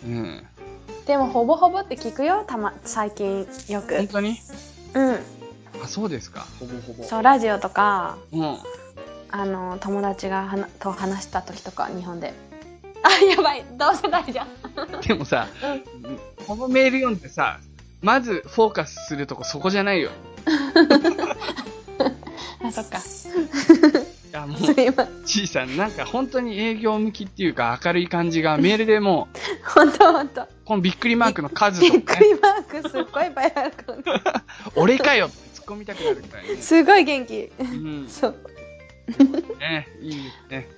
うん。でもほぼほぼって聞くよ、たま、最近よく本。当に？うん。あ、そうですか。ほぼほぼ。そう、ラジオとか、うん。あの、友達がと話した時とか、日本で。[LAUGHS] あ、やばい、同世代じゃん。[LAUGHS] でもさ、このメール読んでさ、まずフォーカスするとこそこじゃないよ。[LAUGHS] あ、そっか。いや、もう。ちいさん、なんか本当に営業向きっていうか明るい感じがメールでもう、ほんとほんと。このびっくりマークの数びっとかね、くりマークすっごいいっぱいあるからね。俺かよって突っ込みたくなるくらいね。すごい元気。うん。そう。ね、[LAUGHS] いいですね。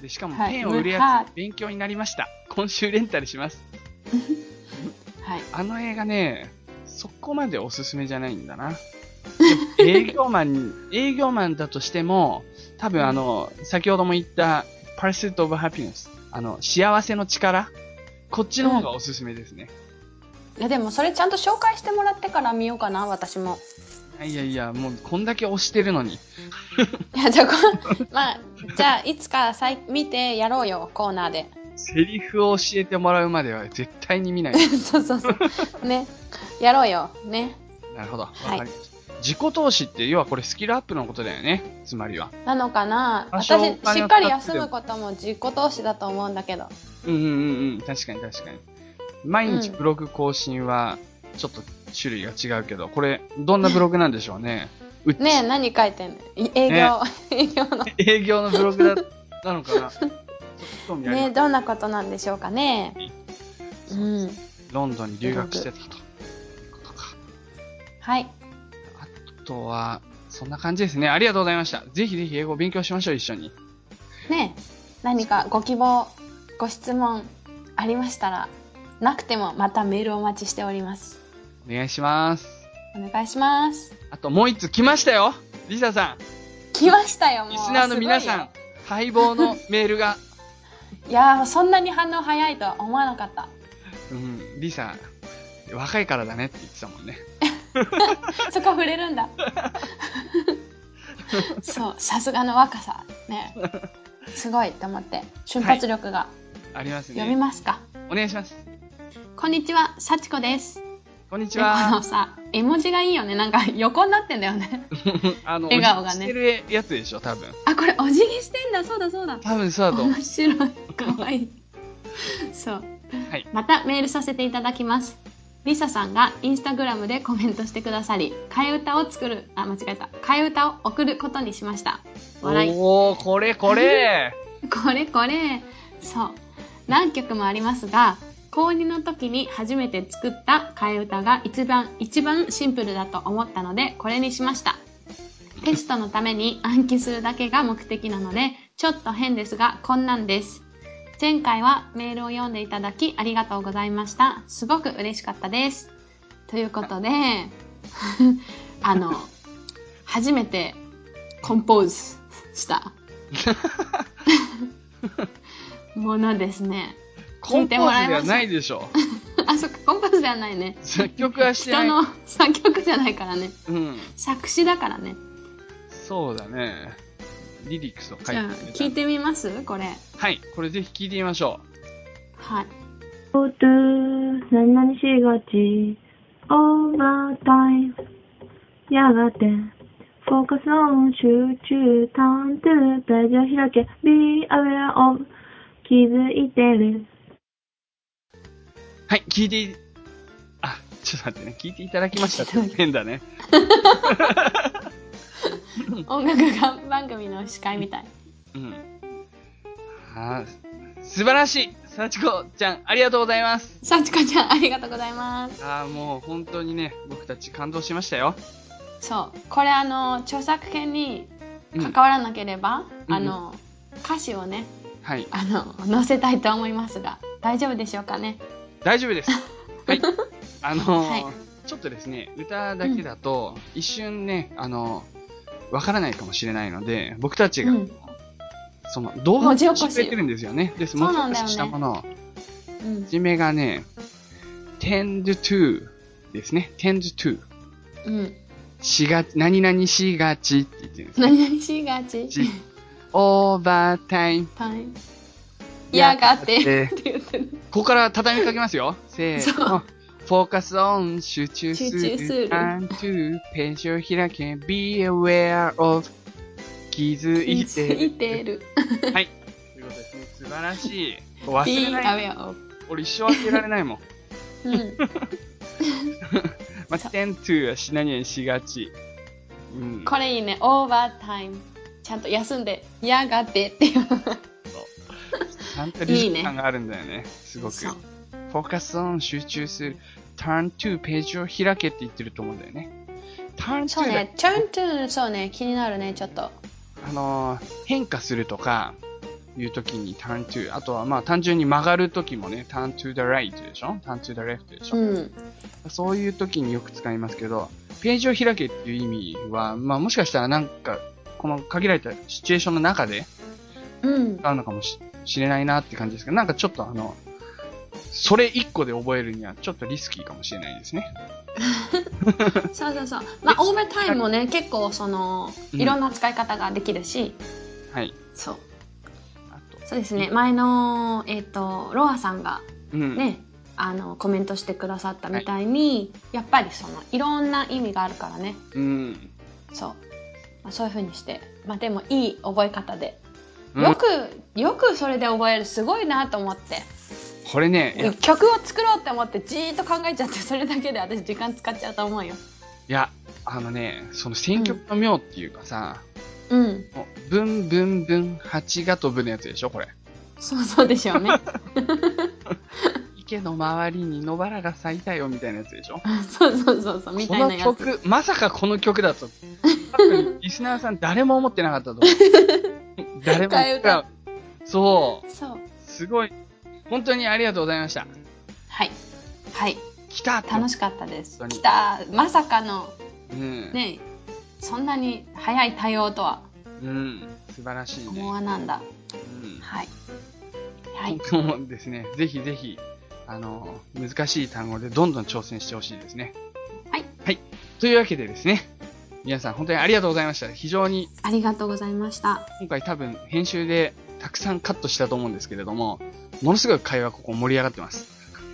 で、しかもはいペンを売るやはつ、勉強になりました。今週レンタルします。[LAUGHS] はい。あの映画ね、そこまでおすすめじゃないんだな。営業マンに、[LAUGHS] 営業マンだとしても、多分あの、先ほども言った Pursuit of Happiness、あの、幸せの力、こっちの方がおすすめですね。いや、でもそれちゃんと紹介してもらってから見ようかな、私も。いやいや、もうこんだけ押してるのに。[LAUGHS] いや、じゃあ、こまあ、じゃあ、いつかさい見てやろうよ、コーナーで。セリフを教えてもらうまでは絶対に見ない。[LAUGHS] そうそうそう。ね。やろうよ。ね。なるほど。わいかりました。自己投資って要はこれスキルアップのことだよね。つまりは。なのかな多私、しっかり休むことも自己投資だと思うんだけど。うんうんうんうん。確かに確かに。毎日ブログ更新はちょっと種類が違うけど、これどんなブログなんでしょうね。うねえ、何書いてんの？い営業、営業の。[LAUGHS] 営業のブログだなのかな？[LAUGHS] ねえ、どんなことなんでしょうかね？うん。ロンドンに留学してたと。いうことか。はい。あとは、そんな感じですね。ありがとうございました。ぜひぜひ英語を勉強しましょう、一緒に。ねえ、何かご希望、ご質問ありましたら、なくてもまたメールをお待ちしております。お願いします。お願いします。あともう一つ来ましたよリサさ来ましたよ、ん。もう。リスナーの皆さん、待望のメールが。[LAUGHS] いやー、そんなに反応早いとは思わなかった。うん、リサ、若いからだねって言ってたもんね。[LAUGHS] そこ触れるんだ。[LAUGHS] そう、さすがの若さ。ね。すごいと思って。瞬発力が。あります読みね。ますか。お願いします。こんにちは、幸子です。こんにちでもあのは。さ、絵文字がいいよね。なんか横になってんだよね。[LAUGHS] あの、笑顔がねしてるやつでしょ、多分。あ、これお辞儀してんだ。そうだそうだ。多分そうだと面。白い。かわいい。そう。はい。またメールさせていただきます。リサさんがインスタグラムでコメントしてくださり、替え歌を作る、あ、間違えた。替え歌を送ることにしました。笑い。おー、これこれ [LAUGHS] これこれ。そう。何曲もありますが、高2の時に初めて作った替え歌が一番、一番シンプルだと思ったので、これにしました。テストのために暗記するだけが目的なので、ちょっと変ですが、こんなんです。前回はメールを読んでいただきありがとうございました。すごく嬉しかったです。ということで、[LAUGHS] あの、初めてコンポーズした。ものですね。コンポーズではないでしょ。[LAUGHS] あ、そっか、コンパスではないね。作曲はしてない。人の作曲じゃないからね。うん。作詞だからね。そうだね。リリックスを書いてじゃあ聞いてみます？これ。はい。これぜひ聞いてみましょはい。おと何々しがち？オーバータイムやがてフォーカスオン集中ターントゥページを開け Be aware of 気づいてるう。はい。聞いてい、あ、ちょっと待ってね。聞いていただきましたって変だね。[LAUGHS] 音楽が番組の司会みたい。うん。はあ、素晴らしい幸子ちゃん、ありがとうございます。さちかちゃん、ありがとうございます。ああ、もう本当にね、僕たち感動しましたよ。そう。これあの、著作権にうん関わらなければ、うんあの、歌詞をね、はい。あの、載せたいと思いますが、大丈夫でしょうかね？大丈夫です。[LAUGHS] はい。あのーはいちょっとですね、歌だけだと、一瞬ね、あのーわからないかもしれないので、僕たちが、うんその動画をししてくれてるんですよね。です。文字起こししたものを、うん。じめがね、tend to ですね。tend to うん。しが、何々しがちって言ってるんですね。何々しがちち overtime タイム。やがて。って言ってる。ここから畳みかけますよ。せーその。フォーカスオン集中する。集中する to ページを開け。be aware of 気づいつて。いてる。[LAUGHS] はい。ということですね。素晴らしい。[LAUGHS] 忘 be れない。aware of. 俺一生忘れられないもん。うん。まあ、tend to はし何々しがち。うん。これいいね。オーバータイム。ちゃんと休んで、やがてっていう。ちゃんとリズム感があるんだよね。すごく。フォーカスオン集中する。turn to ページを開けって言ってると思うんだよね。turn そう to だね。turn to, そうね。気になるね、ちょっと。あのー変化するとか、いう時に turn to、あとはまあ単純に曲がる時もね、turn to the right でしょ ?turn to the left でしょ、うん。そういう時によく使いますけど、ページを開けっていう意味は、まあもしかしたらなんか、この限られたシチュエーションの中でうん。使うのかもししれないなって感じですけど、なんかちょっとあの、それ一個で覚えるにはちょっとリスキーかもしれないですね。[LAUGHS] そうそうそう。まあ、オーバータイムもね、結構その、うんいろんな使い方ができるし、はい。そう。そうですね。前の、えっ、と、ロアさんがうん。ね、あの、コメントしてくださったみたいに、やっぱりその、いろんな意味があるからね。うん。そう。まあ、そういう風にして。まあ、でも、いい覚え方で。うんよく、よくそれで覚える。すごいなと思って。これね、曲を作ろうって思って、じーっと考えちゃって、それだけで私時間使っちゃうと思うよ。やあのね、その選曲の妙っていうかさ、うん。ブンブンブン、蜂が飛ぶのやつでしょこれ。そうそうでしょうね。[LAUGHS] 池の周りに野原が咲いたよみたいなやつでしょそうそうそうそう、みこのたいなやつ。曲、まさかこの曲だと、リスナーさん誰も思ってなかったと思う。[LAUGHS] 誰も替え歌そう。そう。すごい。本当にありがとうございました。はい。はい。来た楽しかったです。本当に来た。まさかの、うん。ね、そんなに早い対応とはうん。素晴らしいね。思わなんだ。うん。はい。はい。今後もですね、ぜひぜひ、あの、難しい単語でどんどん挑戦してほしいですね。はい。はい。というわけでですね、皆さん本当にありがとうございました。非常にありがとうございました。今回多分編集でたくさんカットしたと思うんですけれども、ものすごい会話ここ盛り上がってます。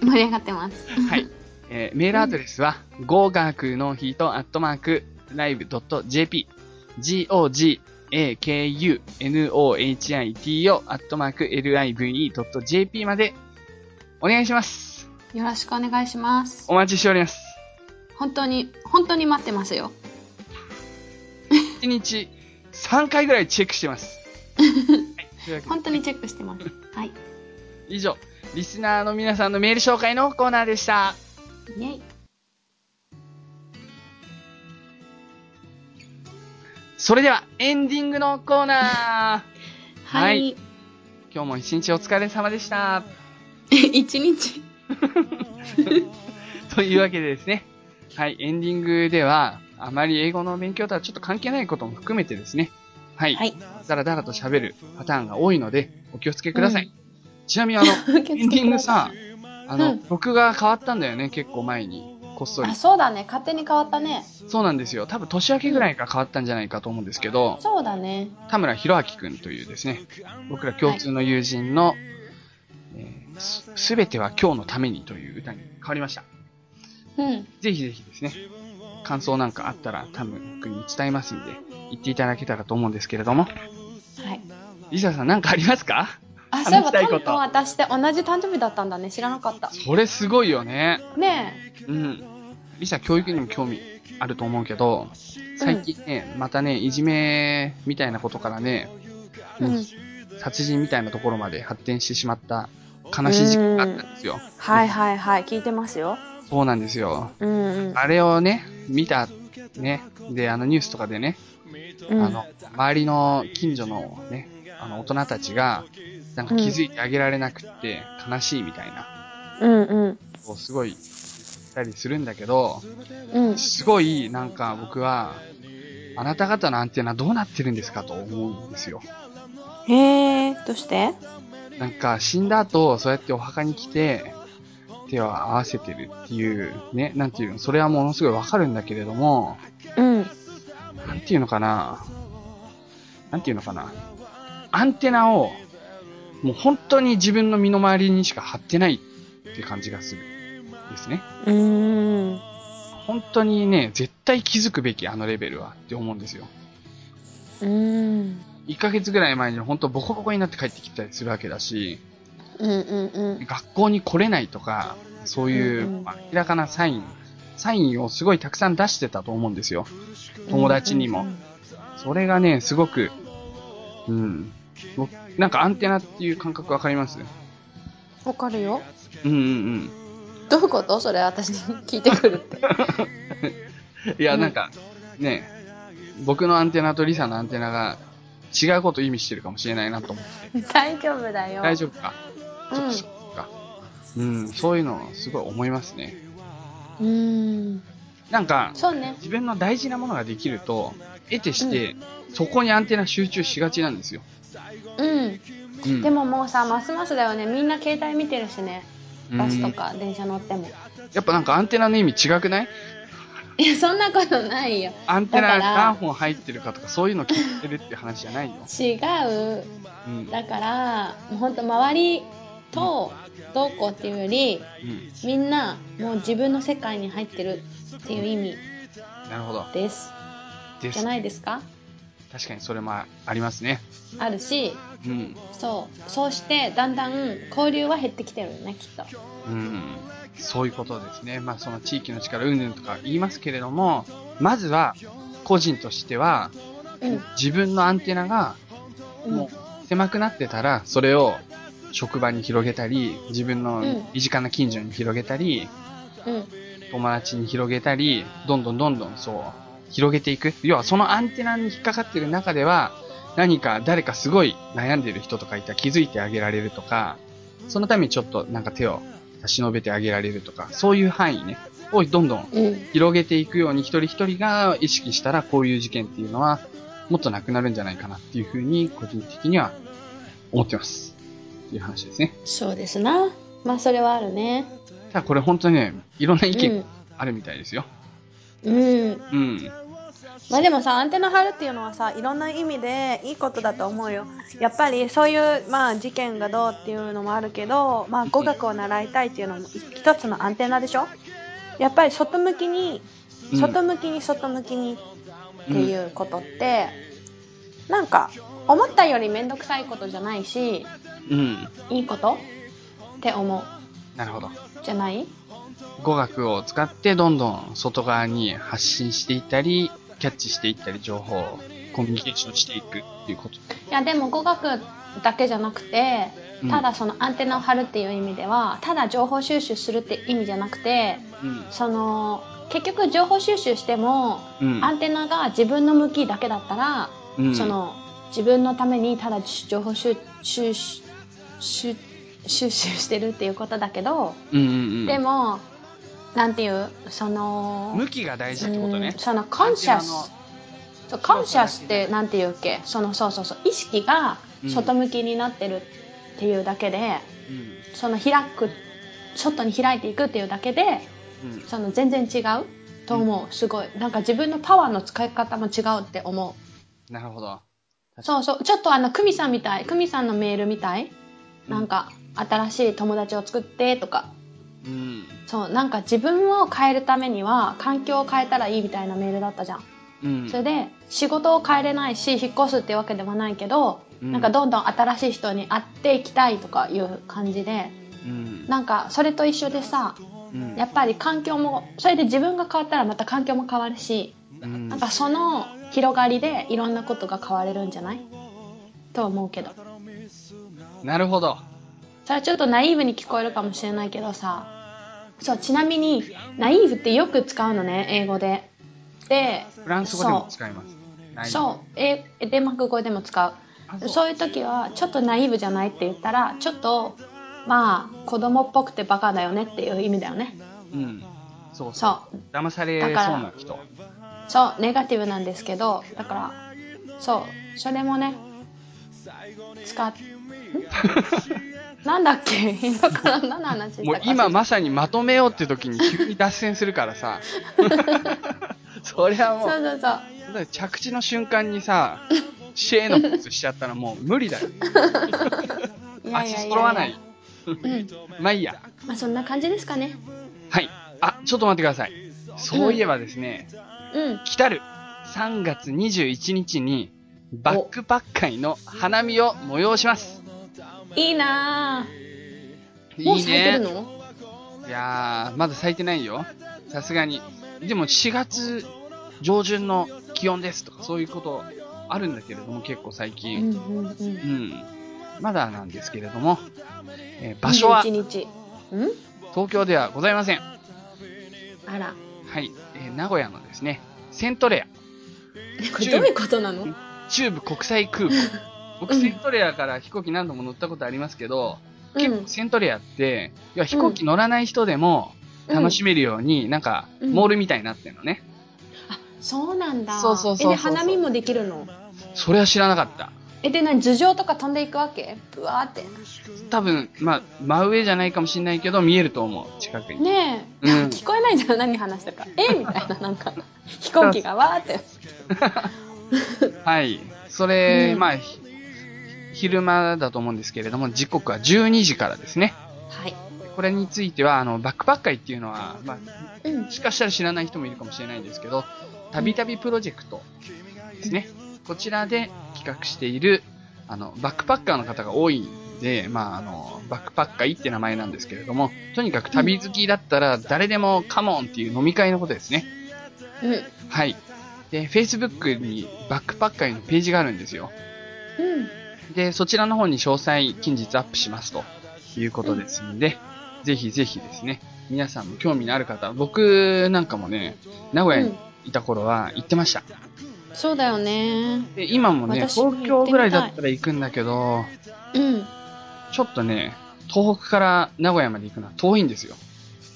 盛り上がってます。はい。えーメールアドレスは、語学のヒートアットマーク、live.jp、g-o-g-a-k-u-n-o-h-i-t-o アットマーク、live.jp までお願いします。よろしくお願いします。お待ちしております。本当に、本当に待ってますよ。1日3回ぐらいチェックしてます。[LAUGHS] はい。本当にチェックしてます。はい。以上、リスナーの皆さんのメール紹介のコーナーでした。イェイ。それでは、エンディングのコーナーは [LAUGHS] はいい。今日も一日お疲れ様でした。[LAUGHS] 一日。というわけでですね。はい、エンディングでは、あまり英語の勉強とはちょっと関係ないことも含めてですね、はい。はい。だらだらと喋るパターンが多いので、お気をつけください。ちなみにあの、[LAUGHS] エンディングさ、あの、うん録画変わったんだよね、結構前に。こっそりあ、。そうだね。勝手に変わったね。そうなんですよ。多分年明けぐらいから変わったんじゃないかと思うんですけど、そうだね。田村博明くんというですね、僕ら共通の友人の、えーすすべては今日のためにという歌に変わりました。うん。ぜひぜひですね、感想なんかあったら田村くんに伝えますんで、言っていただけたらと思うんですけれども、はい。リサさんなんかありますか？あ、そういえば、話したいこと私って同じ誕生日だったんだね。知らなかった。それすごいよね。ねうん。リサ教育にも興味あると思うけど、最近ね、またね、いじめみたいなことからね、え。うん。殺人みたいなところまで発展してしまった悲しい事件があったんですよ。はいはいはい。聞いてますよ。そうなんですよ。うんうん。あれをね、見た、ね、で、あのニュースとかでね、うんあの、周りの近所のね、あの大人たちが、なんか気づいてあげられなくって悲しいみたいな、うんうん。こうすごいたりするんだけど、うん。すごいなんか僕は、あなた方のアンテナどうなってるんですかと思うんですよ。へえ、どうして？なんか死んだ後、そうやってお墓に来て、手を合わせてるっていう、ね、なんていうの、それはものすごいわかるんだけれども、うん。なんていうのかな、なんていうのかな、アンテナを、もう本当に自分の身の回りにしか貼ってないって感じがする。ですね。うーん。本当にね、絶対気づくべき、あのレベルはって思うんですよ。うーん。1ヶ月ぐらい前に本当ボコボコになって帰ってきたりするわけだし、うんうんうん。学校に来れないとか、そういう、明らかなサイン、サインをすごいたくさん出してたと思うんですよ。友達にも。それがね、すごく、うん。僕なんかアンテナっていう感覚わかります？わかるよ。うんうんうん。どういうこと？それ私に聞いてくるって。[LAUGHS] いや、うんなんか、ね、僕のアンテナとリサのアンテナが違うことを意味してるかもしれないなと思って。[LAUGHS] 大丈夫だよ。大丈夫か？そっうん。うん、そういうのすごい思いますね。うーん。なんか、そうね。自分の大事なものができると、得てして、そこにアンテナ集中しがちなんですよ。うん。うん。でももうさ、ますますだよね。みんな携帯見てるしね。うんバスとか電車乗っても。やっぱなんかアンテナの意味違くない？いや、そんなことないよ。アンテナだから何本入ってるかとかそういうの聞いてるって話じゃないよ。違う。うん。だから、もうほんと周りとどうこうっていうより、うん。みんなもう自分の世界に入ってるっていう意味なるほど。です。ですじゃ。ないですか？確かにそれもありますね。あるし、うん。そう。そうして、だんだん交流は減ってきてるよね、きっと。うん。そういうことですね。まあその地域の力うんぬんとか言いますけれども、まずは個人としてはうん。自分のアンテナがうんもう狭くなってたら、それを職場に広げたり、自分のうん身近な近所に広げたり、うん。友達に広げたり、どんどんどんどんそう、広げていく。要はそのアンテナに引っかかってる中では、何か誰かすごい悩んでる人とかいたら気づいてあげられるとか、そのためにちょっとなんか手を差し伸べてあげられるとか、そういう範囲ね、をどんどん。広げていくように一人一人が意識したらこういう事件っていうのはもっとなくなるんじゃないかなっていうふうに個人的には思ってます。っていう話ですね。そうですな。まあ、それはあるね。ただこれ本当にね、いろんな意見うん。あるみたいですよ。うん。うん。まあでもさ、アンテナ張るっていうのはさ、いろんな意味でいいことだと思うよ。やっぱりそういう、まあ事件がどうっていうのもあるけど、まあ語学を習いたいっていうのも一つのアンテナでしょ？やっぱり外向きに、うん外向きに外向きにっていうことって、なんか思ったよりめんどくさいことじゃないし、うん。いいこと？って思う。なるほど。じゃない？語学を使ってどんどん外側に発信していったり、キャッチしていったり、情報をコミュニケーションしていくっていうこと。いやでも語学だけじゃなくてうんただそのアンテナを張るっていう意味ではただ情報収集するって意味じゃなくてうん。その結局情報収集しても、うん。アンテナが自分の向きだけだったら、うんそ、の自分のためにただ情報収収収集してるっていうことだけど、うんうんうん。でもなんていうその向きが大事ってことねうん。そのコンシャスそうカンシャスってなんていうっけそのそうそうそう意識が外向きになってるっていうだけで、うん。その開く外に開いていくっていうだけでうん。その全然違うと思うすごいなんか自分のパワーの使い方も違うって思うなるほど。そうそうちょっとあの久美さんみたい久美さんのメールみたいなんか新しい友達を作ってとかうん。そうなんか自分を変えるためには環境を変えたらいいみたいなメールだったじゃんうん。それで仕事を変えれないし引っ越すってわけではないけど、うんなんかどんどん新しい人に会っていきたいとかいう感じでうん。なんかそれと一緒でさうん。やっぱり環境もそれで自分が変わったらまた環境も変わるしうんなんかその広がりでいろんなことが変われるんじゃない？と思うけどなるほど。それはちょっとナイーブに聞こえるかもしれないけどさそうちなみにナイーブってよく使うのね英語ででフランス語でも使います。そうえデンマーク語でも使うあそうそういう時はちょっとナイーブじゃないって言ったらちょっとまあ子供っぽくてバカだよねっていう意味だよねうん。そうそう。そう騙されそうな人。そうネガティブなんですけどだからそうそれもね使っん [LAUGHS] なんだっけ？今から何の話もう今まさにまとめようって時に急に脱線するからさ。[LAUGHS] そりゃもう、そうそうそう着地の瞬間にさ、シェーのポーズしちゃったらもう無理だよ。[LAUGHS] いやい足やいや揃わない。うんまあいいや。まあそんな感じですかねはい。あ、ちょっと待ってください。そういえばですね、うん来たる3月21日にバックパッカイの花見を催します。いいなぁもういいね。咲いてるの？いやー、まだ咲いてないよ。さすがに。でも4月上旬の気温ですとかそういうことあるんだけれども結構最う近。んうんうんうん。まだなんですけれども、えー場所は？21日ん？東京ではございません。あらはい。えー名古屋のですね、セントレア。え [LAUGHS] これどういうことなの？中部国際空港。僕、うん。セントレアから飛行機何度も乗ったことありますけど、うん。結構セントレアって、要は飛行機乗らない人でも楽しめるように、なんか、うん。モールみたいになってんのね。あそうなんだ。そうそうそうそうえで花見もできるの？それは知らなかった。えで何頭上とか飛んでいくわけ？ブワーって。多分、まあ、真上じゃないかもしれないけど、見えると思う、近くに。ねえ、うん。聞こえないじゃん何話したか。え？みたいななんか。[LAUGHS] 飛行機がわーって。[LAUGHS] はい。それ、うん。まあ、ひ昼間だと思うんですけれども、時刻は12時からですね。はいこれについては、あの、バックパッカイっていうのは、まあ、うんもしかしたら知らない人もいるかもしれないんですけど、たびたびプロジェクトですね。こちらで企画している、あの、バックパッカーの方が多いんで、まあ、あの、バックパッカイって名前なんですけれども、とにかく旅好きだったら誰でもカモンっていう飲み会のことですね。うんうんはい。で、Facebook にバックパッカイのページがあるんですよ。で、そちらの方に詳細近日アップしますと。いうことですん。で、ぜひぜひですね、皆さんも興味のある方、僕なんかもね、名古屋にいた頃は行ってました。そうだよね。で、今もね、東京ぐらいだったら行くんだけど、うん。ちょっとね、東北から名古屋まで行くのは遠いんですよ。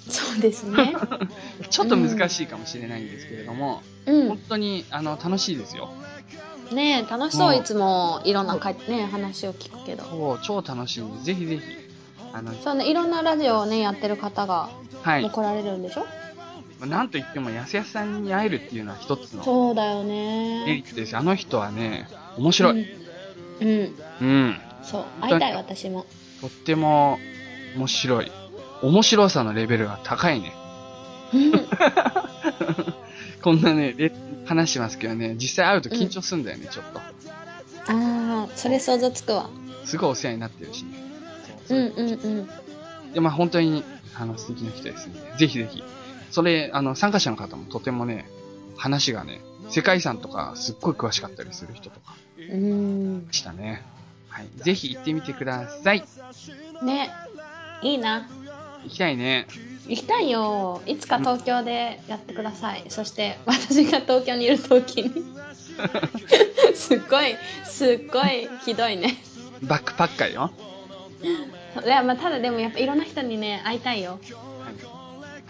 そうですね。[LAUGHS] ちょっと難しいかもしれないんですけれども、うん。本当に、あの、楽しいですよ。ねえ楽しそういつもいろんなか、ね、話を聞くけどそう、超楽しいんで、ぜひぜひ、あの、そうねいろんなラジオをねやってる方がはいもう。来られるんでしょ、なんといっても、やすやすさんに会えるっていうのは一つのそうだよメリねットです。あの人はね、面白い。うん、うん、うん。そう会いたい私もとっても面白い。面白さのレベルが高いね。うん [LAUGHS] こんなね、レ話してますけどね、実際会うと緊張するんだよね、ちょっと。ああそれ想像つくわすごいお世話になってるしね。うそうんうんうんで、まあ本当に、あの、素敵な人ですんで、ぜひぜひ。それ、あの、参加者の方もとてもね、話がね、世界遺産とかすっごい詳しかったりする人とかうんでしたね。はい。ぜひ行ってみてください。ねいいな行きたいね。行きたいよいつか東京でやってください、そして私が東京にいる時に [LAUGHS] すっごいすっごいひどいねバックパッカーよ。いやまあただでもやっぱいろんな人にね会いたいよはい。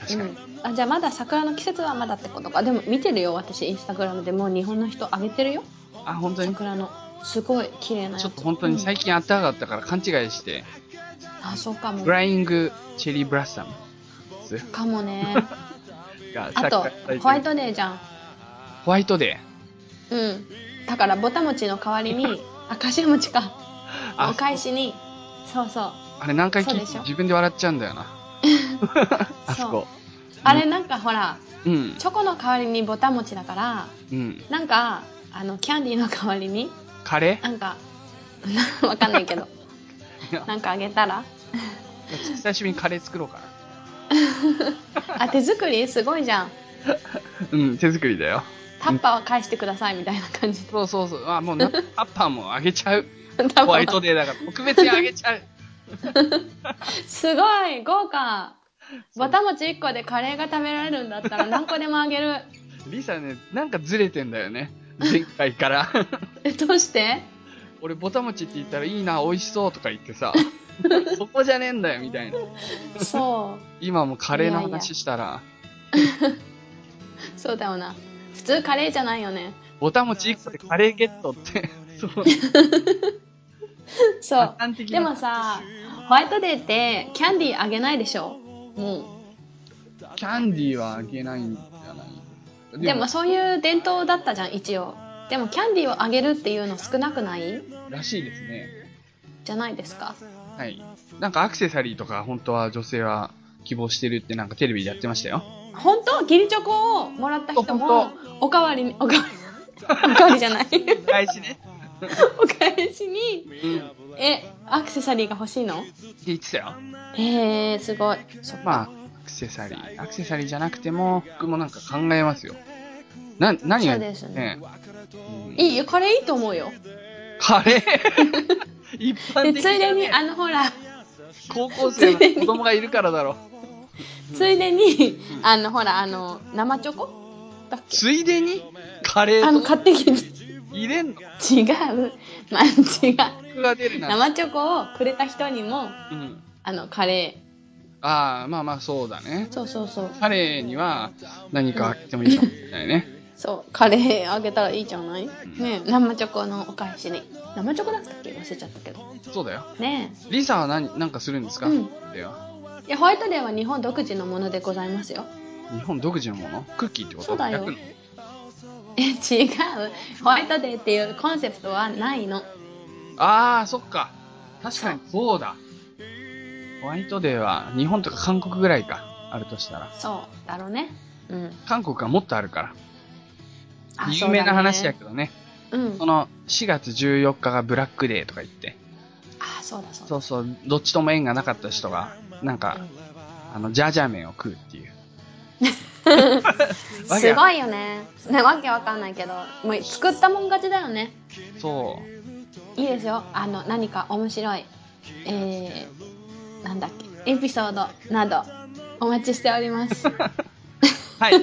確かに。うん。あ、じゃあまだ桜の季節はまだってことか。でも見てるよ、私、インスタグラムでもう日本の人あげてるよ。あ、本当に？桜の。すごい綺麗な。ちょっと本当に最近暖かかったから勘違いして、うんあ、そうかもフ。ライングチェリーブラッサムかもね。[LAUGHS] があとホワイトデーじゃん。ホワイトデうん。だから、ぼたもちの代わりに、あ、かしわ餅か。お返しに、そうそう。あれ何回聞いてょ自分で笑っちゃうんだよな。[LAUGHS] あそこ。あれなんかほら、うん。チョコの代わりにぼたもちだから、うん。なんか、あの、キャンディーの代わりに、カレなんか、[LAUGHS] わかんないけど、なんかあげたら？久しぶりにカレー作ろうかあ、手作りすごいじゃん。な。うん、手作りだよ。タッパーは返してくださいみたいな感じで。そうそうそう。あ、もうな、タッパーもあげちゃう。[LAUGHS] 多ホワイト分デーだから、特別にあげちゃう。すごい豪華ぼたもち1個でカレーが食べられるんだったら [LAUGHS] 何個でもあげる。リサね、なんかずれてんだよね。前回から。[LAUGHS] え、どうして？俺、ぼたもちって言ったらいいな、美味しそうとか言ってさ、[LAUGHS] そこじゃねえんだよ、みたいな。そう。今もうカレーの話したら、[LAUGHS] そうだよな。普通カレーじゃないよね。ぼたもち1個でカレーゲットって、そう。そう。でもさ、ホワイトデーってキャンディーあげないでしょ？もキャンディーはあげないんじゃない？う。でもそういう伝統だったじゃん、一応。でもキャンディーをあげるっていうの少なくない？らしいですね。じゃないですか。はい。なんかアクセサリーとか本当は女性は希望してるってなんかテレビでやってましたよ。本当？義理チョコをもらった人本も、おかわりに、おかわり、[LAUGHS] おかわりじゃない。返しね。[LAUGHS] お返しに、え、アクセサリーが欲しいの？言ってたよ。へえ、すごい。まあ、アクセサリー。アクセサリーじゃなくても、僕もなんか考えますよ。な、何がそうですねうんいいよ、これいいと思うよ。カレー一般で、的ついでに。あの、ほら、高校生の子供がいるからだろ。ついでに、あの、ほら、あの、生チョコ？だっけ？ついでに？カレあの、買ってきて。入れんの？違う。まあ、違う。僕が出るな。生チョコをくれた人にも、うん。あの、カレああ、まあまあそうだねー。。そうそうそう。カレーには何かあげてもいいかもしれないね。そう、カレーあげたらいいじゃない？ね生チョコのお返しに。生チョコだったっけ？忘れちゃったけど。そうだよ。ねリサは何、なんかするんですか、うんでは。え。いや、ホワイトデーは日本独自のものでございますよ。日本独自のもの？クッキーってこと？そうだよえ、違う。ホワイトデーっていうコンセプトはないの。ああ、そっか。確かにそうだ。ホワイトデーは日本とか韓国ぐらいか。あるとしたら。そう、だろうね。うん。韓国はもっとあるから。あ有名な話やそうけどね。だね。うんそ。の4月14日がブラックデーとか言って。あ、そうだそうだ。そうそう、どっちとも縁がなかった人が、なんか、あの、ジャージャー麺を食うっていう。[LAUGHS] すごいよね。ね、わけわかんないけど、もう作ったもん勝ちだよね。そう。いいですよ。あの、何か面白い、えー、なんだっけ、エピソードなど、お待ちしております。[LAUGHS] はい。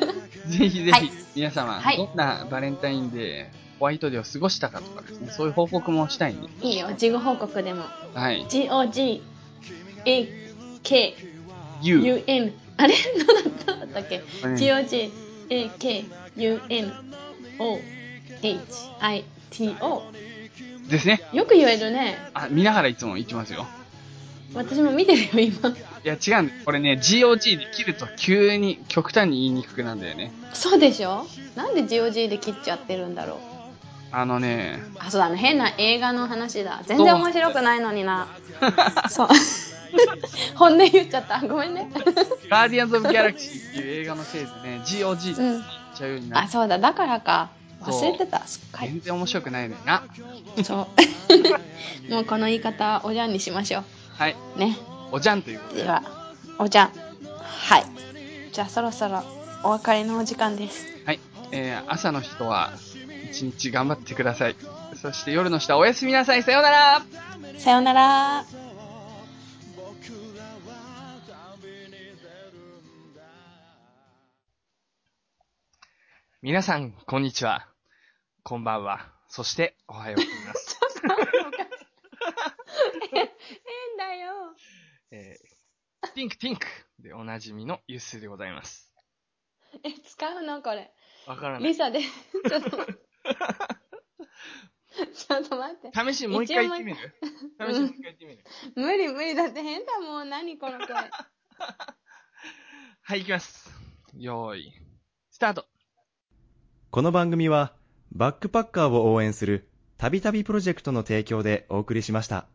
ぜひぜひ、はい皆様、はいどんなバレンタインデー、ホワイトデーを過ごしたかとかですね、そういう報告もしたいんで。いいよ、事後報告でも。はい。GOG、A、K、You。UN。あれ？何だった？っけ？これね ?GOG、A、K、UN、O、H、I、T、O。ですね。よく言えるね。あ、見ながらいつも言ってますよ。私も見てるよ、今。いや、違うんだよこれね、GOG で切ると急に極端に言いにくくなんだよね。そうでしょ？なんで GOG で切っちゃってるんだろう？あのね、あ、そうだね。変な映画の話だ。全然面白くないのにな。そう。[LAUGHS] 本音言っちゃった。ごめんね。ガーディアンズ・オブ・ギャラクシーっていう映画のせいでね、GOG って言っちゃうようになあ、って、そうだ。だからか。忘れてた。すっかり。全然面白くないのにな。そう。[LAUGHS] もうこの言い方、おじゃんにしましょはい。う。ね。おじゃんということで。では、おじゃん。はい。じゃあそろそろお別れのお時間です。はい。えー、朝の人は、一日頑張ってください。そして夜の人はおやすみなさい。さようならさようなら。皆さん、こんにちは。こんばんは。そして、おはようございます。[LAUGHS] [LAUGHS] [LAUGHS] 変だよ。えー、ティンクティンクでおなじみのゆっすーでございます。え、使うの？これ。わからないリ。サで。ちょっと。[LAUGHS] ちょっと待って。試しにもう一回言ってみる？試しにもう一回言ってみる？無理無理。だって変だもん。何この声。[LAUGHS] はい、行きます。よーい。スタート。この番組は、バックパッカーを応援する、たびたびプロジェクトの提供でお送りしました。